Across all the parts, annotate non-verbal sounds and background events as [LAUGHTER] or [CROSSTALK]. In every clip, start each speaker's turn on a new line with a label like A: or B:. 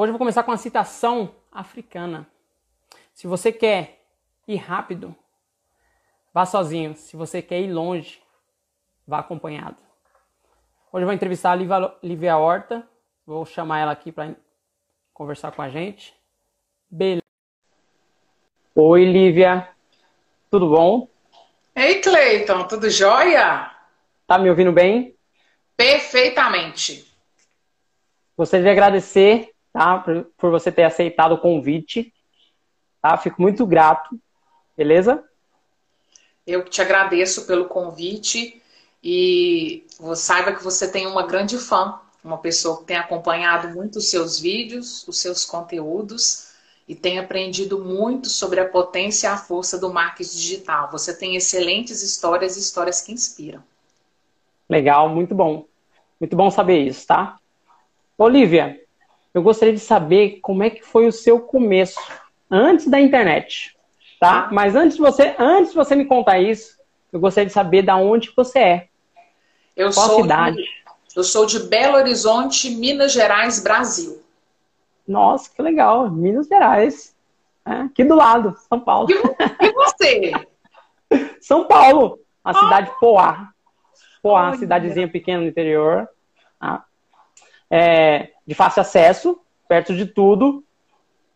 A: Hoje eu vou começar com uma citação africana. Se você quer ir rápido, vá sozinho. Se você quer ir longe, vá acompanhado. Hoje eu vou entrevistar a Lívia Horta. Vou chamar ela aqui para conversar com a gente. Beleza. Oi, Lívia. Tudo bom?
B: Ei, Cleiton, tudo jóia?
A: Tá me ouvindo bem?
B: Perfeitamente.
A: Gostaria de agradecer tá, por você ter aceitado o convite. Tá? Fico muito grato. Beleza?
B: Eu te agradeço pelo convite e saiba que você tem uma grande fã, uma pessoa que tem acompanhado muito os seus vídeos, os seus conteúdos e tem aprendido muito sobre a potência e a força do marketing digital. Você tem excelentes histórias e histórias que inspiram.
A: Legal, muito bom. Muito bom saber isso, tá? Olivia, eu gostaria de saber como é que foi o seu começo antes da internet, tá? Ah. Mas antes de você, antes de você me contar isso, eu gostaria de saber da onde você é.
B: Eu Qual sou cidade? De, eu sou de Belo Horizonte, Minas Gerais, Brasil.
A: Nossa, que legal, Minas Gerais. É, aqui do lado, São Paulo.
B: E você? [LAUGHS]
A: São Paulo, a ah. cidade Poá. Poá, cidadezinha pequena no interior. Tá? É, de fácil acesso, perto de tudo,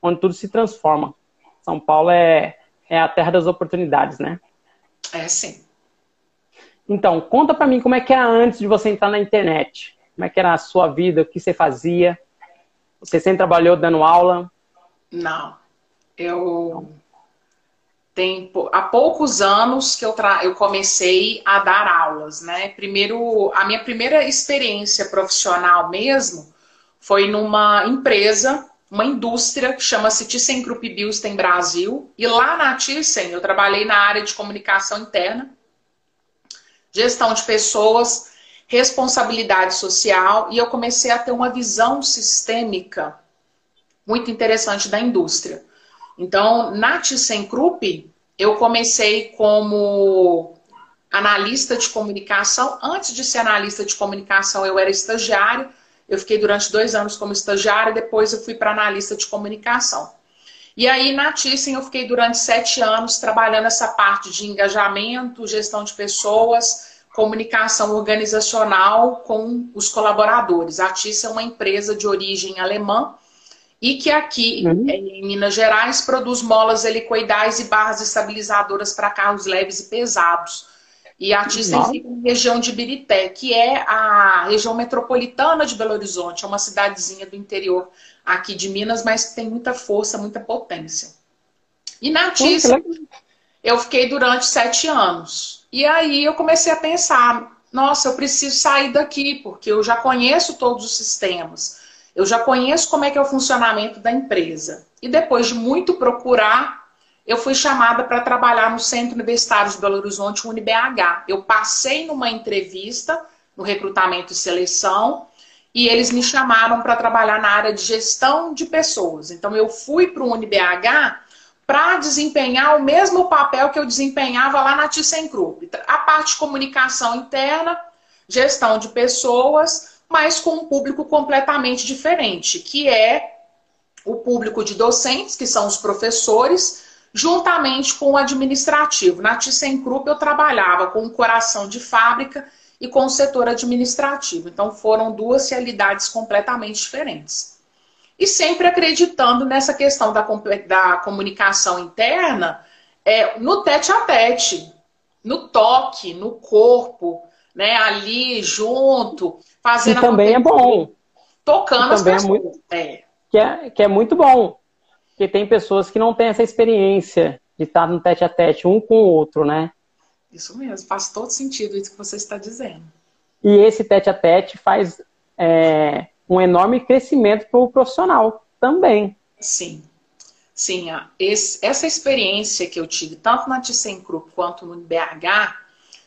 A: onde tudo se transforma. São Paulo é, é a terra das oportunidades, né?
B: É sim.
A: Então, conta para mim como é que era antes de você entrar na internet. Como é que era a sua vida, o que você fazia? Você sempre trabalhou dando aula?
B: Não. Eu tem há poucos anos que eu, tra... eu comecei a dar aulas, né? Primeiro, a minha primeira experiência profissional mesmo foi numa empresa, uma indústria que chama-se ThyssenKrupp Bilsten Brasil. E lá na Thyssen eu trabalhei na área de comunicação interna, gestão de pessoas, responsabilidade social e eu comecei a ter uma visão sistêmica muito interessante da indústria. Então, na ThyssenKrupp, eu comecei como analista de comunicação. Antes de ser analista de comunicação, eu era estagiário. Eu fiquei durante dois anos como estagiária, depois eu fui para analista de comunicação. E aí, na Thyssen, eu fiquei durante sete anos trabalhando essa parte de engajamento, gestão de pessoas, comunicação organizacional com os colaboradores. A Thyssen é uma empresa de origem alemã, e que aqui uhum. em Minas Gerais produz molas helicoidais e barras estabilizadoras para carros leves e pesados. E a Thyssen fica na região de Birité, que é a região metropolitana de Belo Horizonte, é uma cidadezinha do interior aqui de Minas, mas que tem muita força, muita potência. E na Thyssen, eu fiquei durante sete anos. E aí eu comecei a pensar, nossa, eu preciso sair daqui, porque eu já conheço todos os sistemas. Eu já conheço como é que é o funcionamento da empresa. E depois de muito procurar, eu fui chamada para trabalhar no Centro Universitário de Belo Horizonte, UniBH. Eu passei numa entrevista no recrutamento e seleção e eles me chamaram para trabalhar na área de gestão de pessoas. Então eu fui para o UniBH para desempenhar o mesmo papel que eu desempenhava lá na ThyssenKrupp. A parte de comunicação interna, gestão de pessoas, mas com um público completamente diferente, que é o público de docentes, que são os professores, juntamente com o administrativo. Na ThyssenKrupp eu trabalhava com o coração de fábrica e com o setor administrativo. Então foram duas realidades completamente diferentes. E sempre acreditando nessa questão da, da comunicação interna é, no tete a tete, no toque, no corpo, né, ali junto, fazendo
A: que também é bom.
B: Tocando
A: as pessoas. É muito, é. Que, é, que é muito bom. Porque tem pessoas que não têm essa experiência de estar no tete a tete um com o outro, né?
B: Isso mesmo, faz todo sentido isso que você está dizendo.
A: E esse tete a tete faz é, um enorme crescimento para o profissional também.
B: Sim. Sim, esse, essa experiência que eu tive, tanto na ThyssenKrupp quanto no BH,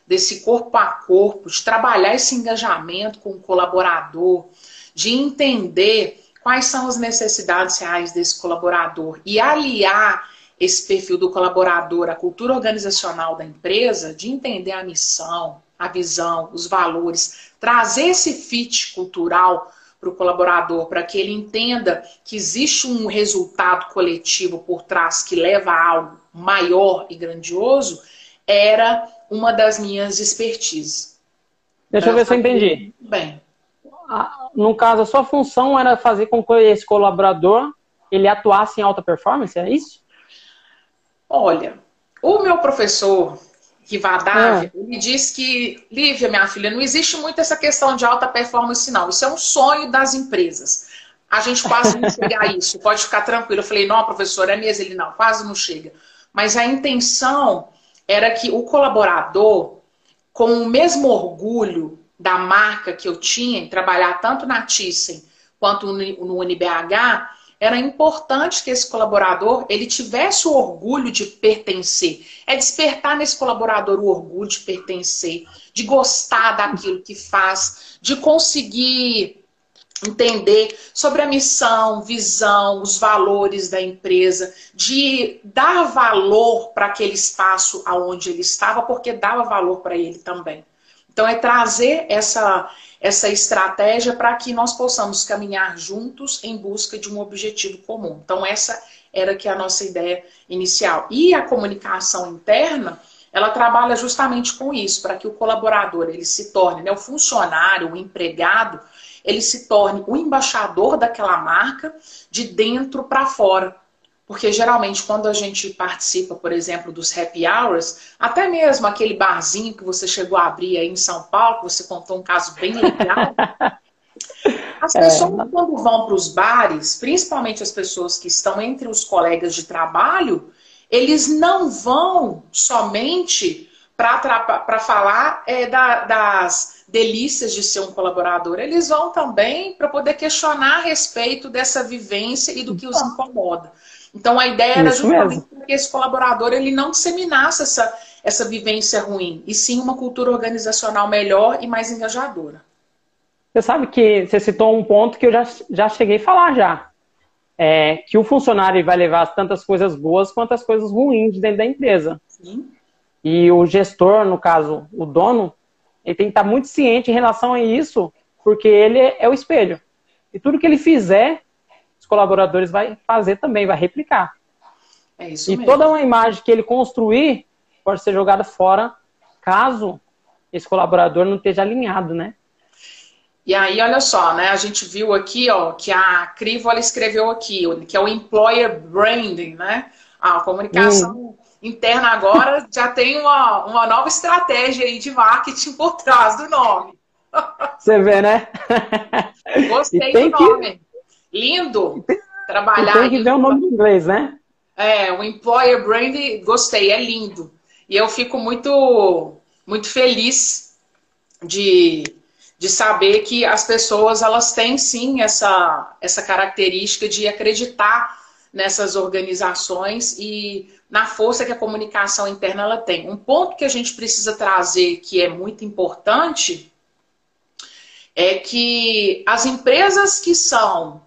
B: desse corpo a corpo, de trabalhar esse engajamento com o colaborador, de entender quais são as necessidades reais desse colaborador e aliar esse perfil do colaborador à cultura organizacional da empresa, de entender a missão, a visão, os valores, trazer esse fit cultural para o colaborador, para que ele entenda que existe um resultado coletivo por trás que leva a algo maior e grandioso, era uma das minhas expertises.
A: Deixa eu ver se eu entendi.
B: Bem.
A: No caso, a sua função era fazer com que esse colaborador ele atuasse em alta performance, é isso?
B: Olha, o meu professor, Rivadavia, é. ele diz que, Lívia, minha filha, não existe muito essa questão de alta performance, não. Isso é um sonho das empresas. A gente quase não chega a isso, pode ficar tranquilo. Eu falei, não, professor, é mesmo? Ele, não, quase não chega. Mas a intenção era que o colaborador, com o mesmo orgulho da marca que eu tinha em trabalhar tanto na Thyssen quanto no UniBH, era importante que esse colaborador ele tivesse o orgulho de pertencer. É despertar nesse colaborador o orgulho de pertencer, de gostar daquilo que faz, de conseguir entender sobre a missão, visão, os valores da empresa, de dar valor para aquele espaço aonde ele estava, porque dava valor para ele também. Então é trazer essa essa estratégia para que nós possamos caminhar juntos em busca de um objetivo comum. Então essa era que é a nossa ideia inicial. E a comunicação interna, ela trabalha justamente com isso, para que o colaborador ele se torne, né, o funcionário, o empregado, ele se torne o embaixador daquela marca de dentro para fora. Porque geralmente quando a gente participa, por exemplo, dos happy hours, até mesmo aquele barzinho que você chegou a abrir aí em São Paulo, que você contou um caso bem legal. [LAUGHS] As pessoas é. quando vão para os bares, principalmente as pessoas que estão entre os colegas de trabalho, eles não vão somente para falar é, da, das delícias de ser um colaborador, eles vão também para poder questionar a respeito dessa vivência e do que os incomoda. Então a ideia era justamente que esse colaborador ele não disseminasse essa, essa vivência ruim, e sim uma cultura organizacional melhor e mais engajadora.
A: Você sabe que você citou um ponto que eu já, já cheguei a falar já. É, que o funcionário vai levar tantas coisas boas quanto as coisas ruins dentro da empresa. Sim. E o gestor, no caso, o dono, ele tem que estar muito ciente em relação a isso, porque ele é o espelho. E tudo que ele fizer, os colaboradores vai fazer também, vai replicar. É isso e mesmo. toda uma imagem que ele construir pode ser jogada fora caso esse colaborador não esteja alinhado, né?
B: E aí, olha só, né? A gente viu aqui, ó, que a Crivo ela escreveu aqui, que é o employer branding, né? A comunicação hum. Interna agora já tem uma, uma nova estratégia aí de marketing por trás do nome.
A: Você vê, né?
B: Gostei do nome. Que... Lindo trabalhar.
A: tem que ver o nome em inglês, né?
B: É, o employer brand, gostei, é lindo. E eu fico muito, muito feliz de, de saber que as pessoas elas têm sim essa, essa característica de acreditar nessas organizações e na força que a comunicação interna ela tem. Um ponto que a gente precisa trazer que é muito importante é que as empresas que são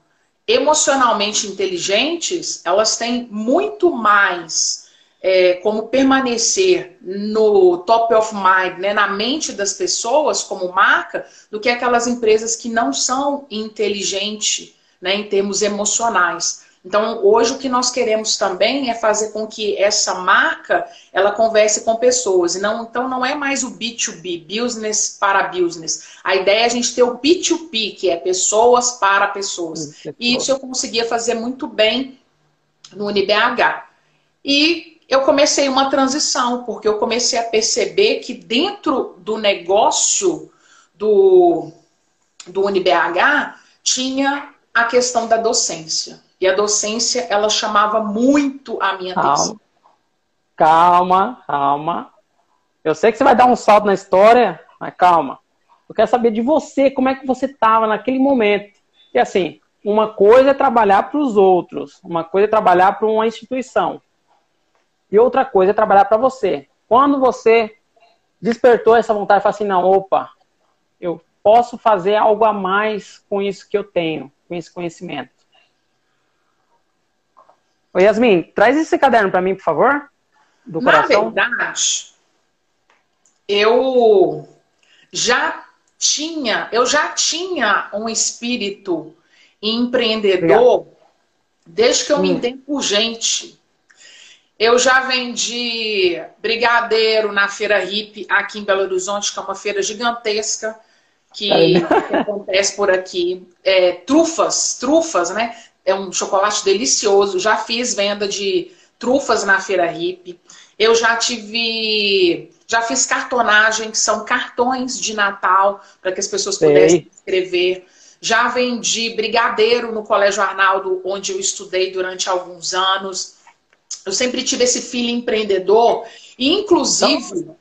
B: emocionalmente inteligentes, elas têm muito mais é, como permanecer no top of mind, né, na mente das pessoas como marca, do que aquelas empresas que não são inteligentes né, em termos emocionais. Então, hoje o que nós queremos também é fazer com que essa marca ela converse com pessoas. E não, então não é mais o B2B, business para business. A ideia é a gente ter o B2P, que é pessoas para pessoas. E isso eu conseguia fazer muito bem no UniBH. E eu comecei uma transição, porque eu comecei a perceber que dentro do negócio do, do UniBH tinha a questão da docência. E a docência, ela chamava muito a minha calma. atenção.
A: Calma, calma. Eu sei que você vai dar um salto na história, mas calma. Eu quero saber de você, como é que você estava naquele momento. E assim, uma coisa é trabalhar para os outros, uma coisa é trabalhar para uma instituição. E outra coisa é trabalhar para você. Quando você despertou essa vontade e falou assim, não, opa, eu posso fazer algo a mais com isso que eu tenho, com esse conhecimento. Ô Yasmin, traz esse caderno para mim, por favor.
B: Do Na coração. verdade, eu já tinha, eu já tinha um espírito empreendedor Obrigado. desde que eu hum. me entendo por gente. Eu já vendi brigadeiro na feira hip aqui em Belo Horizonte, que é uma feira gigantesca que, que acontece por aqui. É, trufas, trufas, né? É um chocolate delicioso. Já fiz venda de trufas na feira hip. Eu já tive já fiz cartonagem, que são cartões de Natal, para que as pessoas pudessem escrever. Já vendi brigadeiro no Colégio Arnaldo, onde eu estudei durante alguns anos. Eu sempre tive esse filho empreendedor. E, inclusive, então,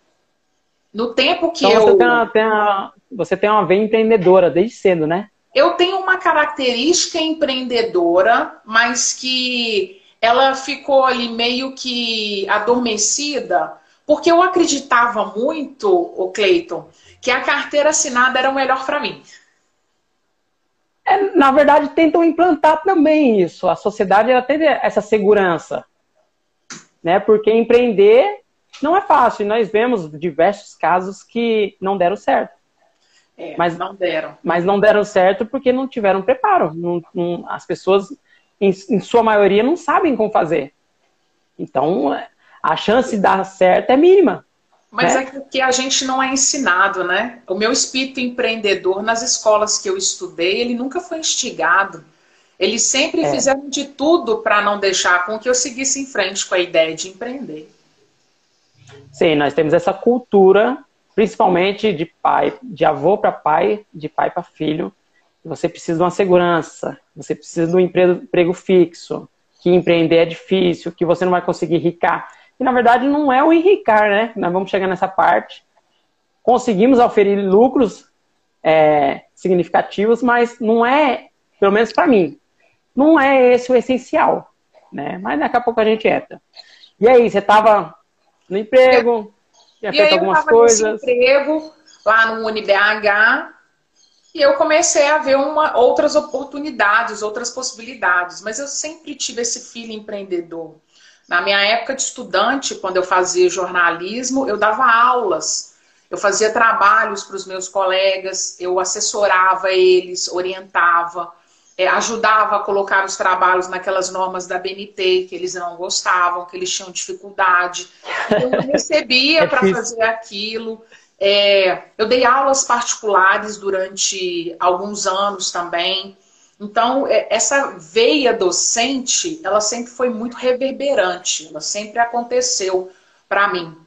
B: no tempo que então
A: eu. Você tem, uma, tem uma, você tem uma veia empreendedora desde cedo, né?
B: Eu tenho uma característica empreendedora, mas que ela ficou ali meio que adormecida porque eu acreditava muito, o Cleiton, que a carteira assinada era o melhor para mim.
A: É, na verdade, tentam implantar também isso. A sociedade ela tem essa segurança. Né? Porque empreender não é fácil. Nós vemos diversos casos que não deram certo.
B: É, mas não deram.
A: Mas não deram certo porque não tiveram preparo. Não, não, as pessoas, em, em, sua maioria, não sabem como fazer. Então, a chance de dar certo é mínima.
B: Mas né? é que a gente não é ensinado, né? O meu espírito empreendedor nas escolas que eu estudei, ele nunca foi instigado. Eles sempre é. fizeram de tudo para não deixar com que eu seguisse em frente com a ideia de empreender.
A: Sim, nós temos essa cultura, principalmente de pai, de avô para pai, de pai para filho. Você precisa de uma segurança, você precisa de um emprego, emprego fixo, que empreender é difícil, que você não vai conseguir ricar. E na verdade não é o enricar, né? Nós vamos chegar nessa parte. Conseguimos oferir lucros é, significativos, mas não é, pelo menos para mim, não é esse o essencial, né? Mas daqui a pouco a gente entra. E aí, você estava no emprego,
B: tinha feito algumas coisas. Nesse emprego lá no UniBH e eu comecei a ver uma, outras oportunidades, outras possibilidades. Mas eu sempre tive esse filho empreendedor. Na minha época de estudante, quando eu fazia jornalismo, eu dava aulas, eu fazia trabalhos para os meus colegas, eu assessorava eles, orientava, é, ajudava a colocar os trabalhos naquelas normas da BNT que eles não gostavam, que eles tinham dificuldade. Eu recebia [LAUGHS] é para fazer aquilo. É, eu dei aulas particulares durante alguns anos também. Então, é, essa veia docente, ela sempre foi muito reverberante, ela sempre aconteceu para mim.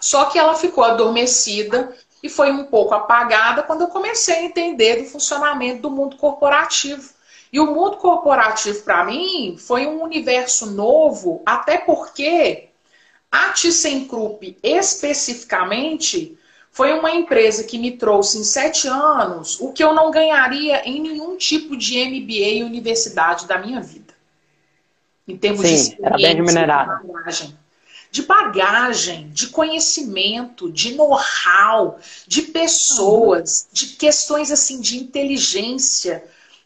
B: Só que ela ficou adormecida e foi um pouco apagada quando eu comecei a entender do funcionamento do mundo corporativo. E o mundo corporativo, para mim, foi um universo novo, até porque a ThyssenKrupp, especificamente, foi uma empresa que me trouxe em sete anos o que eu não ganharia em nenhum tipo de MBA e universidade da minha vida. Em termos
A: Sim, de era bem remunerado.
B: De bagagem, de conhecimento, de know-how, de pessoas, de questões assim de inteligência.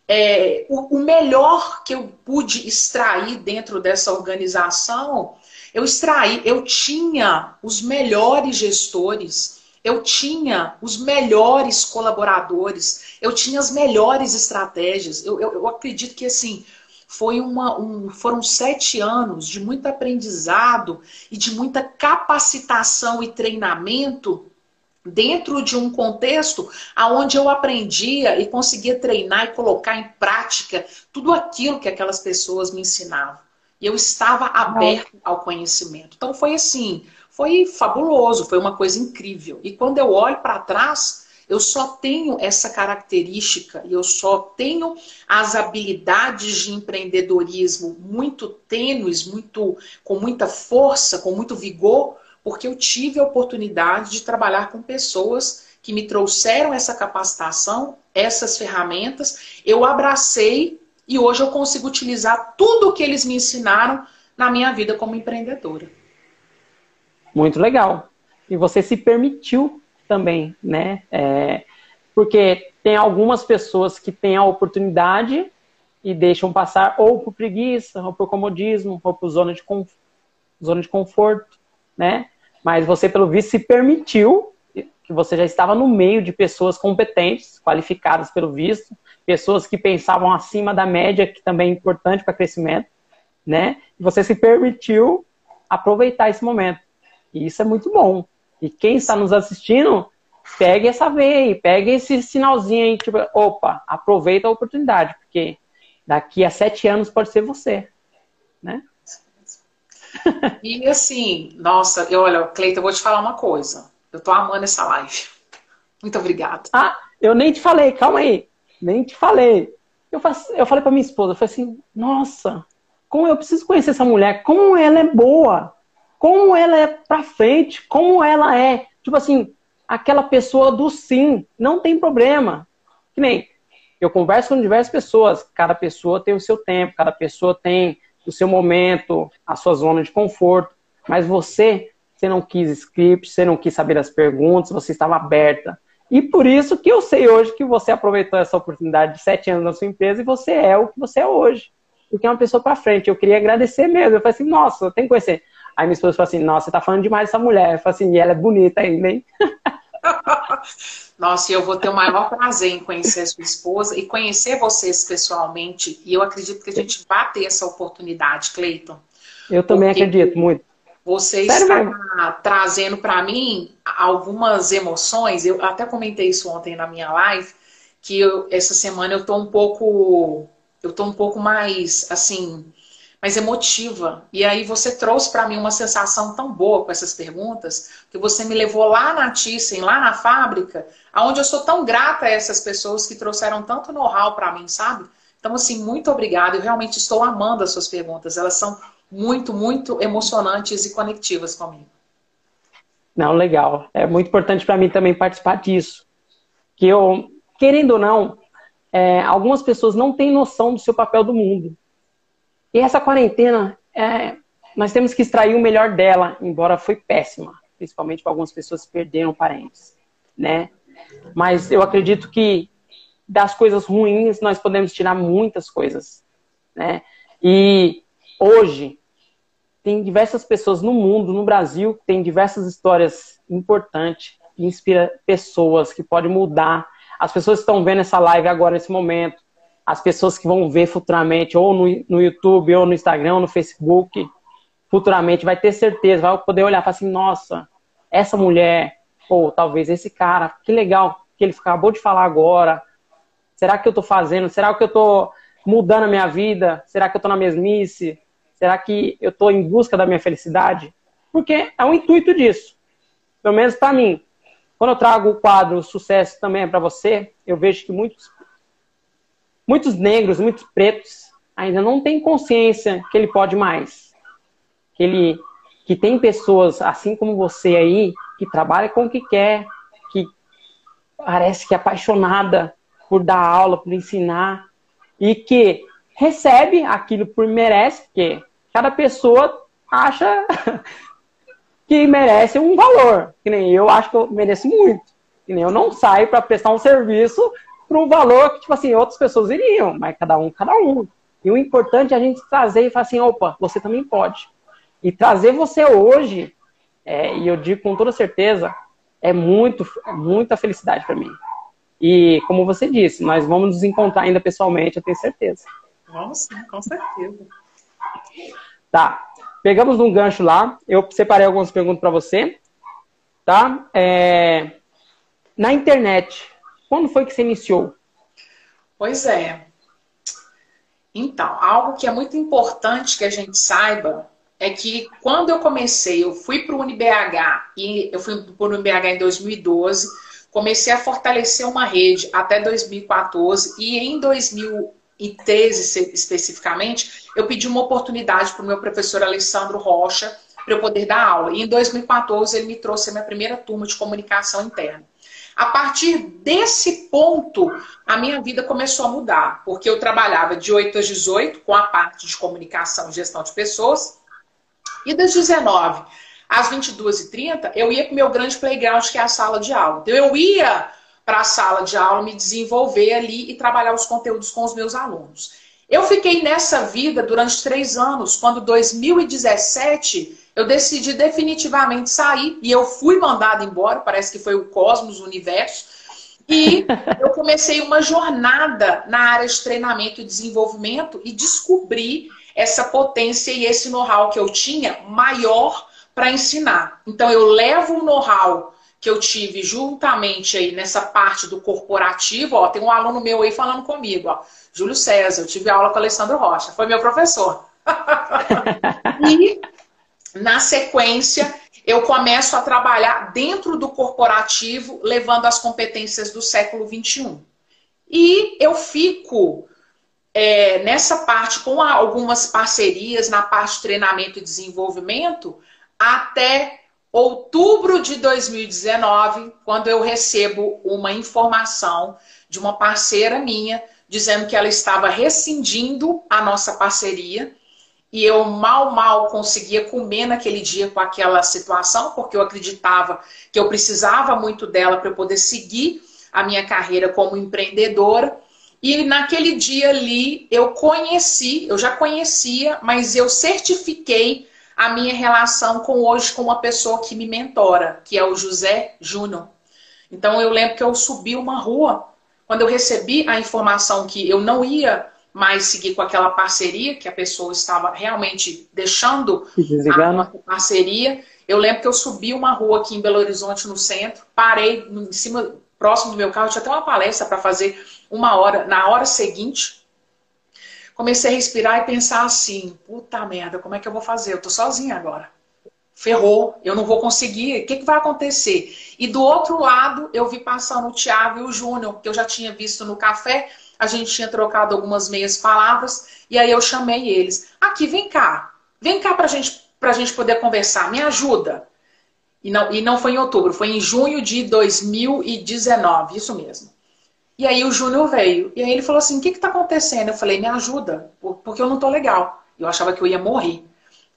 B: É, o, o melhor que eu pude extrair dentro dessa organização, eu extraí, eu tinha os melhores gestores eu tinha os melhores colaboradores, eu tinha as melhores estratégias. Eu, eu, eu acredito que assim foi uma, um, foram sete anos de muito aprendizado e de muita capacitação e treinamento dentro de um contexto aonde eu aprendia e conseguia treinar e colocar em prática tudo aquilo que aquelas pessoas me ensinavam. E eu estava aberto ao conhecimento. Então foi assim, foi fabuloso, foi uma coisa incrível. E quando eu olho para trás, eu só tenho essa característica e eu só tenho as habilidades de empreendedorismo muito tênues, muito com muita força, com muito vigor, porque eu tive a oportunidade de trabalhar com pessoas que me trouxeram essa capacitação, essas ferramentas, eu abracei e hoje eu consigo utilizar tudo o que eles me ensinaram na minha vida como empreendedora.
A: Muito legal. E você se permitiu também, né? É, porque tem algumas pessoas que têm a oportunidade e deixam passar ou por preguiça, ou por comodismo, ou por zona de, zona de conforto, né? Mas você, pelo visto, se permitiu, que você já estava no meio de pessoas competentes, qualificadas pelo visto, pessoas que pensavam acima da média, que também é importante para crescimento, né? E você se permitiu aproveitar esse momento. E isso é muito bom. E quem está nos assistindo, pegue essa veia aí, pegue esse sinalzinho aí, tipo, opa, aproveita a oportunidade, porque daqui a sete anos pode ser você, né?
B: E assim, nossa, eu, olha, Cleiton, eu vou te falar uma coisa. Eu tô amando essa live. Muito obrigada.
A: Ah, eu nem te falei, calma aí. Nem te falei. Eu, faço, eu falei pra minha esposa, eu falei assim, nossa, como eu preciso conhecer essa mulher, como ela é boa, como ela é pra frente, como ela é, tipo assim, aquela pessoa do sim, não tem problema. Que nem, eu converso com diversas pessoas, cada pessoa tem o seu tempo, cada pessoa tem o seu momento, a sua zona de conforto, mas você, você não quis script, você não quis saber as perguntas, você estava aberta. E por isso que eu sei hoje que você aproveitou essa oportunidade de sete anos na sua empresa e você é o que você é hoje. Porque é uma pessoa para frente. Eu queria agradecer mesmo. Eu falei assim, nossa, tenho que conhecer. Aí minha esposa falou assim, nossa, você tá falando demais dessa mulher. Eu falei assim, e ela é bonita ainda, hein? [LAUGHS]
B: Nossa, eu vou ter o maior prazer em conhecer a sua esposa e conhecer vocês pessoalmente. E eu acredito que a gente vai ter essa oportunidade, Cleiton.
A: Eu também acredito muito.
B: Você está trazendo para mim algumas emoções. Eu até comentei isso ontem na minha live, que eu, essa semana eu tô um pouco, eu tô um pouco mais assim, mais emotiva. E aí você trouxe para mim uma sensação tão boa com essas perguntas, que você me levou lá na Thyssen, lá na fábrica, aonde eu sou tão grata a essas pessoas que trouxeram tanto know-how para mim, sabe? Então assim, muito obrigada. Eu realmente estou amando as suas perguntas. Elas são muito, muito emocionantes e conectivas comigo.
A: Não, legal. É muito importante para mim também participar disso. Que eu, querendo ou não, é, algumas pessoas não têm noção do seu papel do mundo. E essa quarentena, é, nós temos que extrair o melhor dela, embora foi péssima, principalmente para algumas pessoas que perderam parentes, né? Mas eu acredito que das coisas ruins nós podemos tirar muitas coisas, né? E Hoje, tem diversas pessoas no mundo, no Brasil, que tem diversas histórias importantes, que inspira pessoas, que pode mudar. As pessoas estão vendo essa live agora, nesse momento, as pessoas que vão ver futuramente, ou no, no YouTube, ou no Instagram, ou no Facebook, futuramente, vai ter certeza, vai poder olhar e falar assim, nossa, essa mulher, ou talvez esse cara, que legal que ele acabou de falar agora. Será que eu estou fazendo? Será que eu estou mudando a minha vida? Será que eu estou na mesmice? Será que eu estou em busca da minha felicidade? Porque é o intuito disso. Pelo menos para mim. Quando eu trago o quadro Sucesso também é para você, eu vejo que muitos, muitos negros, muitos pretos, ainda não têm consciência que ele pode mais. Que ele que tem pessoas assim como você aí, que trabalha com o que quer, que parece que é apaixonada por dar aula, por ensinar, e que recebe aquilo por merece, porque cada pessoa acha [LAUGHS] que merece um valor. Que nem eu acho que eu mereço muito. Que nem eu não saio para prestar um serviço para um valor que, tipo assim, outras pessoas iriam, mas cada um, cada um. E o importante é a gente trazer e falar assim, opa, você também pode. E trazer você hoje, é, e eu digo com toda certeza, é muito, é muita felicidade para mim. E como você disse, nós vamos nos encontrar ainda pessoalmente, eu tenho certeza.
B: Vamos sim, com certeza.
A: Tá. Pegamos um gancho lá. Eu separei algumas perguntas para você. Tá? É... Na internet, quando foi que você iniciou?
B: Pois é. Então, algo que é muito importante que a gente saiba é que quando eu comecei, eu fui para o UniBH e eu fui para o UniBH em 2012, comecei a fortalecer uma rede até 2014 e em 2000 e tese especificamente, eu pedi uma oportunidade para o meu professor Alessandro Rocha para eu poder dar aula. E em 2014 ele me trouxe a minha primeira turma de comunicação interna. A partir desse ponto, a minha vida começou a mudar, porque eu trabalhava de 8 às 18 com a parte de comunicação e gestão de pessoas, e das 19 às 22h30 eu ia para o meu grande playground, que é a sala de aula. Então eu ia para a sala de aula, me desenvolver ali e trabalhar os conteúdos com os meus alunos. Eu fiquei nessa vida durante três anos, quando 2017 eu decidi definitivamente sair e eu fui mandada embora, parece que foi o cosmos, o universo. E [LAUGHS] eu comecei uma jornada na área de treinamento e desenvolvimento e descobri essa potência e esse know-how que eu tinha maior para ensinar. Então eu levo o know-how que eu tive juntamente aí nessa parte do corporativo, ó, tem um aluno meu aí falando comigo, ó, Júlio César, eu tive aula com o Alessandro Rocha, foi meu professor. [LAUGHS] e na sequência, eu começo a trabalhar dentro do corporativo, levando as competências do século 21. E eu fico é, nessa parte com algumas parcerias na parte de treinamento e desenvolvimento até outubro de 2019, quando eu recebo uma informação de uma parceira minha dizendo que ela estava rescindindo a nossa parceria e eu mal, mal conseguia comer naquele dia com aquela situação, porque eu acreditava que eu precisava muito dela para eu poder seguir a minha carreira como empreendedora. E naquele dia ali eu conheci, eu já conhecia, mas eu certifiquei a minha relação com hoje com uma pessoa que me mentora, que é o José Júnior. Então eu lembro que eu subi uma rua, quando eu recebi a informação que eu não ia mais seguir com aquela parceria, que a pessoa estava realmente deixando a parceria. Eu lembro que eu subi uma rua aqui em Belo Horizonte, no centro, parei em cima, próximo do meu carro, tinha até uma palestra para fazer uma hora, na hora seguinte. Comecei a respirar e pensar assim, puta merda, como é que eu vou fazer? Eu tô sozinha agora. Ferrou, eu não vou conseguir, o que, que vai acontecer? E do outro lado, eu vi passando o Thiago e o Júnior, que eu já tinha visto no café, a gente tinha trocado algumas meias palavras, e aí eu chamei eles. Aqui, vem cá, vem cá pra gente, pra gente poder conversar, me ajuda. E não, e não foi em outubro, foi em junho de 2019, isso mesmo. E aí o Júnior veio. E aí ele falou assim: o que está acontecendo? Eu falei, me ajuda, porque eu não tô legal. Eu achava que eu ia morrer.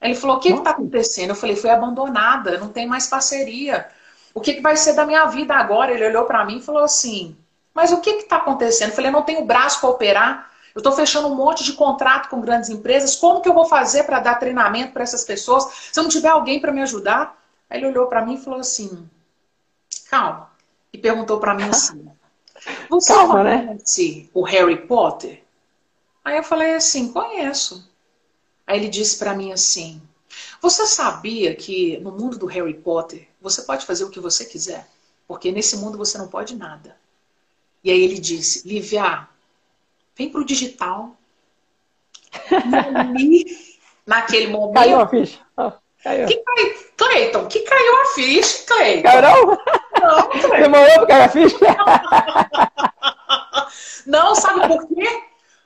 B: Ele falou, o que está acontecendo? Eu falei, fui abandonada, não tem mais parceria. O que, que vai ser da minha vida agora? Ele olhou para mim e falou assim: mas o que está acontecendo? Eu falei, eu não tenho braço para operar. Eu estou fechando um monte de contrato com grandes empresas. Como que eu vou fazer para dar treinamento para essas pessoas se eu não tiver alguém para me ajudar? Aí ele olhou para mim e falou assim: calma. E perguntou para mim assim: [LAUGHS] você Calma, né? conhece né? o Harry Potter? Aí eu falei assim: conheço. Aí ele disse para mim assim: você sabia que no mundo do Harry Potter você pode fazer o que você quiser? Porque nesse mundo você não pode nada. E aí ele disse: Lívia, vem pro digital. [LAUGHS] naquele momento.
A: Caiu a ficha. Oh,
B: caiu. Que cai... Cleiton, que caiu a ficha, Cleiton.
A: Não? [LAUGHS] Cleiton. Demorou pra cair a ficha?
B: não, sabe por quê?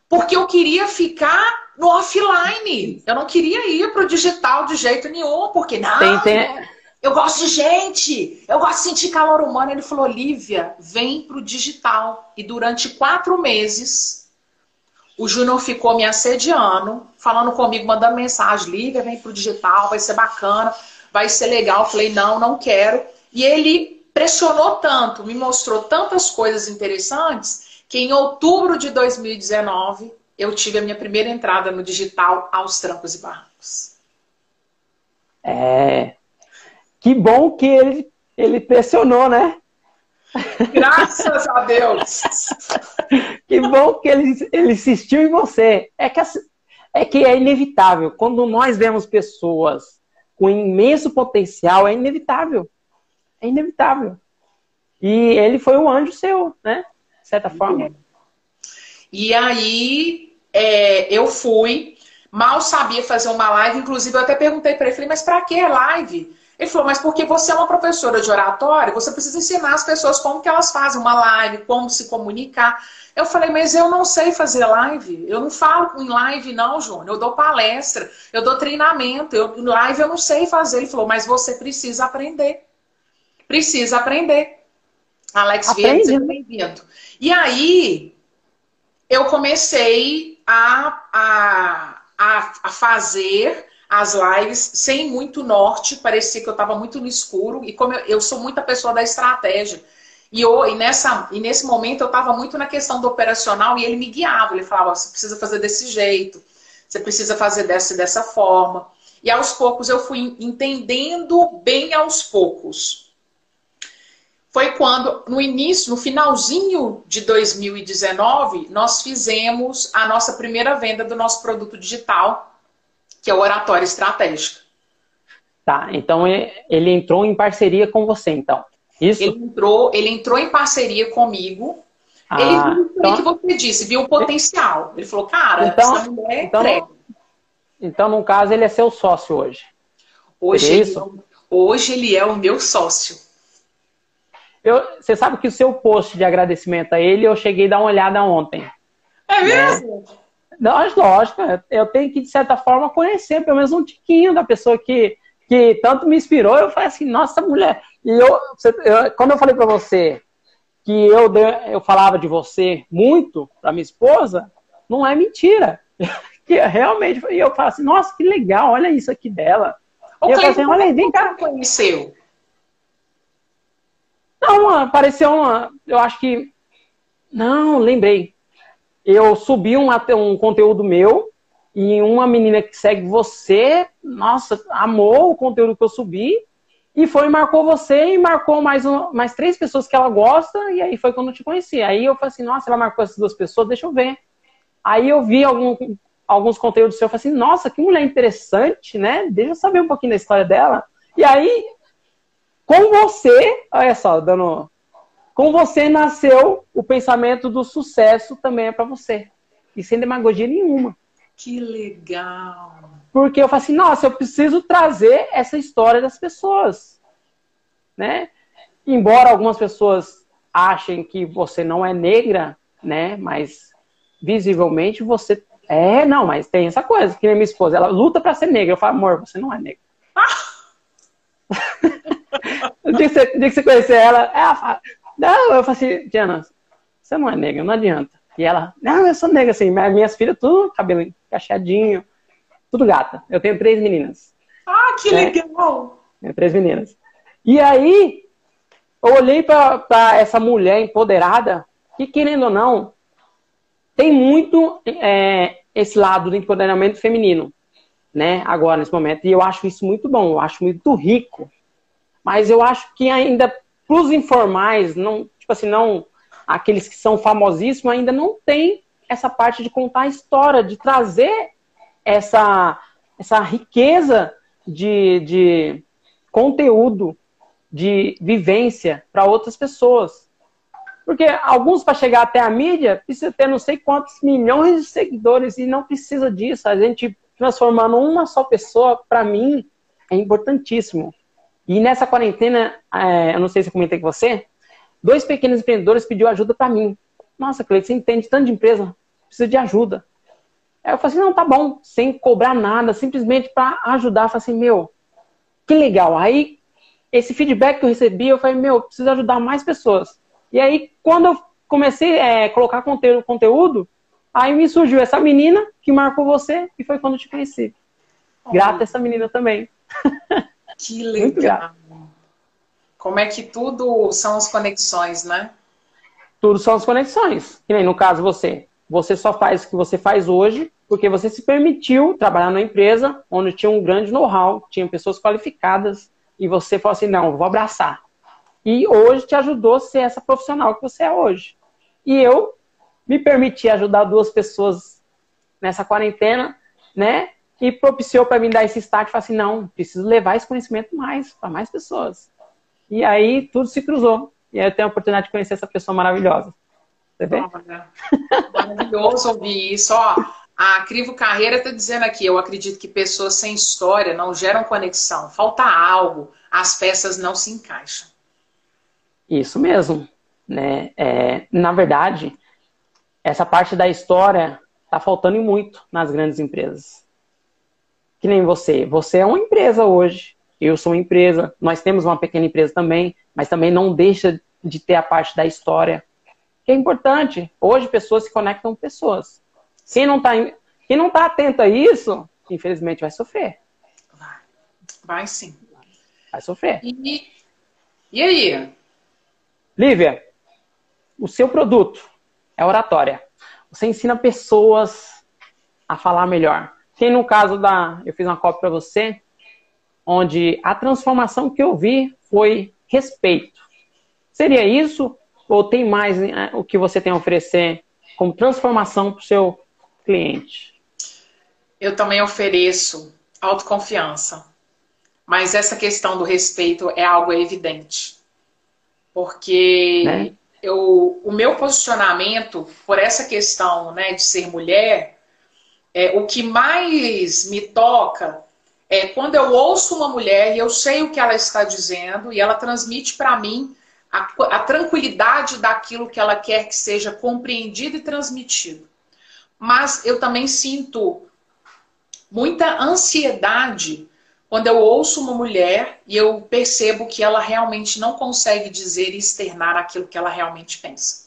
B: Porque eu queria ficar no offline. Eu não queria ir pro digital de jeito nenhum, porque não. Tem, tem... Eu gosto de gente, eu gosto de sentir calor humano. Ele falou, Lívia, vem pro digital. E durante quatro meses, o Júnior ficou me assediando, falando comigo, mandando mensagem, Lívia, vem pro digital, vai ser bacana, vai ser legal. Eu falei, não, não quero. E ele pressionou tanto, me mostrou tantas coisas interessantes, que em outubro de 2019, eu tive a minha primeira entrada no digital aos trancos e barrancos.
A: É, que bom que ele, ele pressionou, né?
B: Graças a Deus! [LAUGHS]
A: que bom que ele, ele insistiu em você. É que, é que é inevitável. Quando nós vemos pessoas com imenso potencial, é inevitável. É inevitável. E ele foi um anjo seu, né? De certa forma.
B: E aí, é, eu fui, mal sabia fazer uma live, inclusive eu até perguntei para ele, falei, mas para que live? Ele falou, mas porque você é uma professora de oratório, você precisa ensinar as pessoas como que elas fazem uma live, como se comunicar. Eu falei, mas eu não sei fazer live. Eu não falo em live, não, Júnior. Eu dou palestra, eu dou treinamento. Eu, live eu não sei fazer. Ele falou, mas você precisa aprender. Precisa aprender. Alex Vieira, seja bem-vindo. E aí, eu comecei a, a, a, a fazer as lives sem muito norte, parecia que eu estava muito no escuro, e como eu, eu, sou muita pessoa da estratégia. E, eu, e, nessa, e nesse momento eu estava muito na questão do operacional e ele me guiava, ele falava, você precisa fazer desse jeito, você precisa fazer dessa dessa forma. E aos poucos eu fui entendendo bem aos poucos. Foi quando, no início, no finalzinho de 2019, nós fizemos a nossa primeira venda do nosso produto digital, que é o Oratório Estratégico.
A: Tá, então ele entrou em parceria com você, então. Isso?
B: Ele entrou, ele entrou em parceria comigo. Ah, ele viu então... que você disse, viu o potencial. Ele falou, cara,
A: então, essa mulher então, é então, no caso, ele é seu sócio hoje.
B: Hoje, ele, é hoje ele é o meu sócio.
A: Eu, você sabe que o seu post de agradecimento a ele, eu cheguei a dar uma olhada ontem.
B: É mesmo?
A: Né? Lógico, eu tenho que, de certa forma, conhecer pelo menos um tiquinho da pessoa que, que tanto me inspirou. Eu falei assim, nossa, mulher. E eu, eu quando eu falei para você que eu, eu falava de você muito para minha esposa, não é mentira. [LAUGHS] que realmente, e eu falo assim, nossa, que legal, olha isso aqui dela.
B: O e eu falo assim, olha, vem cá. conheceu?
A: Não, apareceu uma, eu acho que, não, lembrei. Eu subi um, um conteúdo meu e uma menina que segue você, nossa, amou o conteúdo que eu subi e foi marcou você e marcou mais, um, mais três pessoas que ela gosta e aí foi quando eu te conheci. Aí eu falei assim, nossa, ela marcou essas duas pessoas, deixa eu ver. Aí eu vi algum, alguns conteúdos seu, eu falei assim, nossa, que mulher interessante, né? Deixa eu saber um pouquinho da história dela. E aí, com você, olha só, dando. Com você nasceu o pensamento do sucesso também é para você. E sem demagogia nenhuma.
B: Que legal!
A: Porque eu falei assim, nossa, eu preciso trazer essa história das pessoas. Né? Embora algumas pessoas achem que você não é negra, né? Mas visivelmente você é, não, mas tem essa coisa, que minha esposa, ela luta para ser negra. Eu falo, amor, você não é negra. [LAUGHS] [LAUGHS] o dia que, você, dia que você conhecer ela, ela fala, não, eu falo assim, Diana, você não é negra, não adianta. E ela, não, eu sou negra, assim, minhas filhas, tudo cabelo cacheadinho, tudo gata. Eu tenho três meninas.
B: Ah, que né? legal!
A: Tenho três meninas. E aí, eu olhei para essa mulher empoderada, que querendo ou não, tem muito é, esse lado do empoderamento feminino, né? Agora, nesse momento. E eu acho isso muito bom, eu acho muito rico. Mas eu acho que ainda para os informais, não, tipo assim, não aqueles que são famosíssimos, ainda não tem essa parte de contar a história, de trazer essa, essa riqueza de, de conteúdo, de vivência para outras pessoas. Porque alguns, para chegar até a mídia, precisa ter não sei quantos milhões de seguidores e não precisa disso. A gente transformando uma só pessoa, para mim, é importantíssimo. E nessa quarentena, é, eu não sei se eu comentei com você, dois pequenos empreendedores pediu ajuda para mim. Nossa, Cleiton, você entende tanto de empresa, precisa de ajuda. Aí eu falei assim, não, tá bom, sem cobrar nada, simplesmente para ajudar. Eu falei assim, meu, que legal. Aí, esse feedback que eu recebi, eu falei, meu, preciso ajudar mais pessoas. E aí, quando eu comecei a é, colocar conteúdo, conteúdo, aí me surgiu essa menina que marcou você e foi quando eu te conheci. Grata essa menina também. [LAUGHS]
B: Que legal. Como é que tudo são as conexões, né?
A: Tudo são as conexões. Que nem no caso você. Você só faz o que você faz hoje porque você se permitiu trabalhar numa empresa onde tinha um grande know-how, tinha pessoas qualificadas e você falou assim, não, vou abraçar e hoje te ajudou a ser essa profissional que você é hoje. E eu me permiti ajudar duas pessoas nessa quarentena, né? E propiciou para mim dar esse start, falar assim, não, preciso levar esse conhecimento mais para mais pessoas. E aí tudo se cruzou. E aí eu tenho a oportunidade de conhecer essa pessoa maravilhosa. Você vê?
B: Maravilhoso ouvir isso. Ó, a Crivo Carreira está dizendo aqui, eu acredito que pessoas sem história não geram conexão. Falta algo, as peças não se encaixam.
A: Isso mesmo. Né? É, na verdade, essa parte da história está faltando muito nas grandes empresas. Que nem você. Você é uma empresa hoje. Eu sou uma empresa. Nós temos uma pequena empresa também, mas também não deixa de ter a parte da história. Que é importante. Hoje, pessoas se conectam com pessoas. Quem não está quem não tá atento a isso, infelizmente, vai sofrer.
B: Vai. Vai sim.
A: Vai sofrer.
B: E, e aí?
A: Lívia, o seu produto é oratória. Você ensina pessoas a falar melhor. Que no caso da. Eu fiz uma cópia para você, onde a transformação que eu vi foi respeito. Seria isso? Ou tem mais né, o que você tem a oferecer como transformação para o seu cliente?
B: Eu também ofereço autoconfiança. Mas essa questão do respeito é algo evidente. Porque né? eu, o meu posicionamento, por essa questão né, de ser mulher, é, o que mais me toca é quando eu ouço uma mulher e eu sei o que ela está dizendo e ela transmite para mim a, a, tranquilidade daquilo que ela quer que seja compreendido e transmitido. Mas eu também sinto muita ansiedade quando eu ouço uma mulher e eu percebo que ela realmente não consegue dizer e externar aquilo que ela realmente pensa.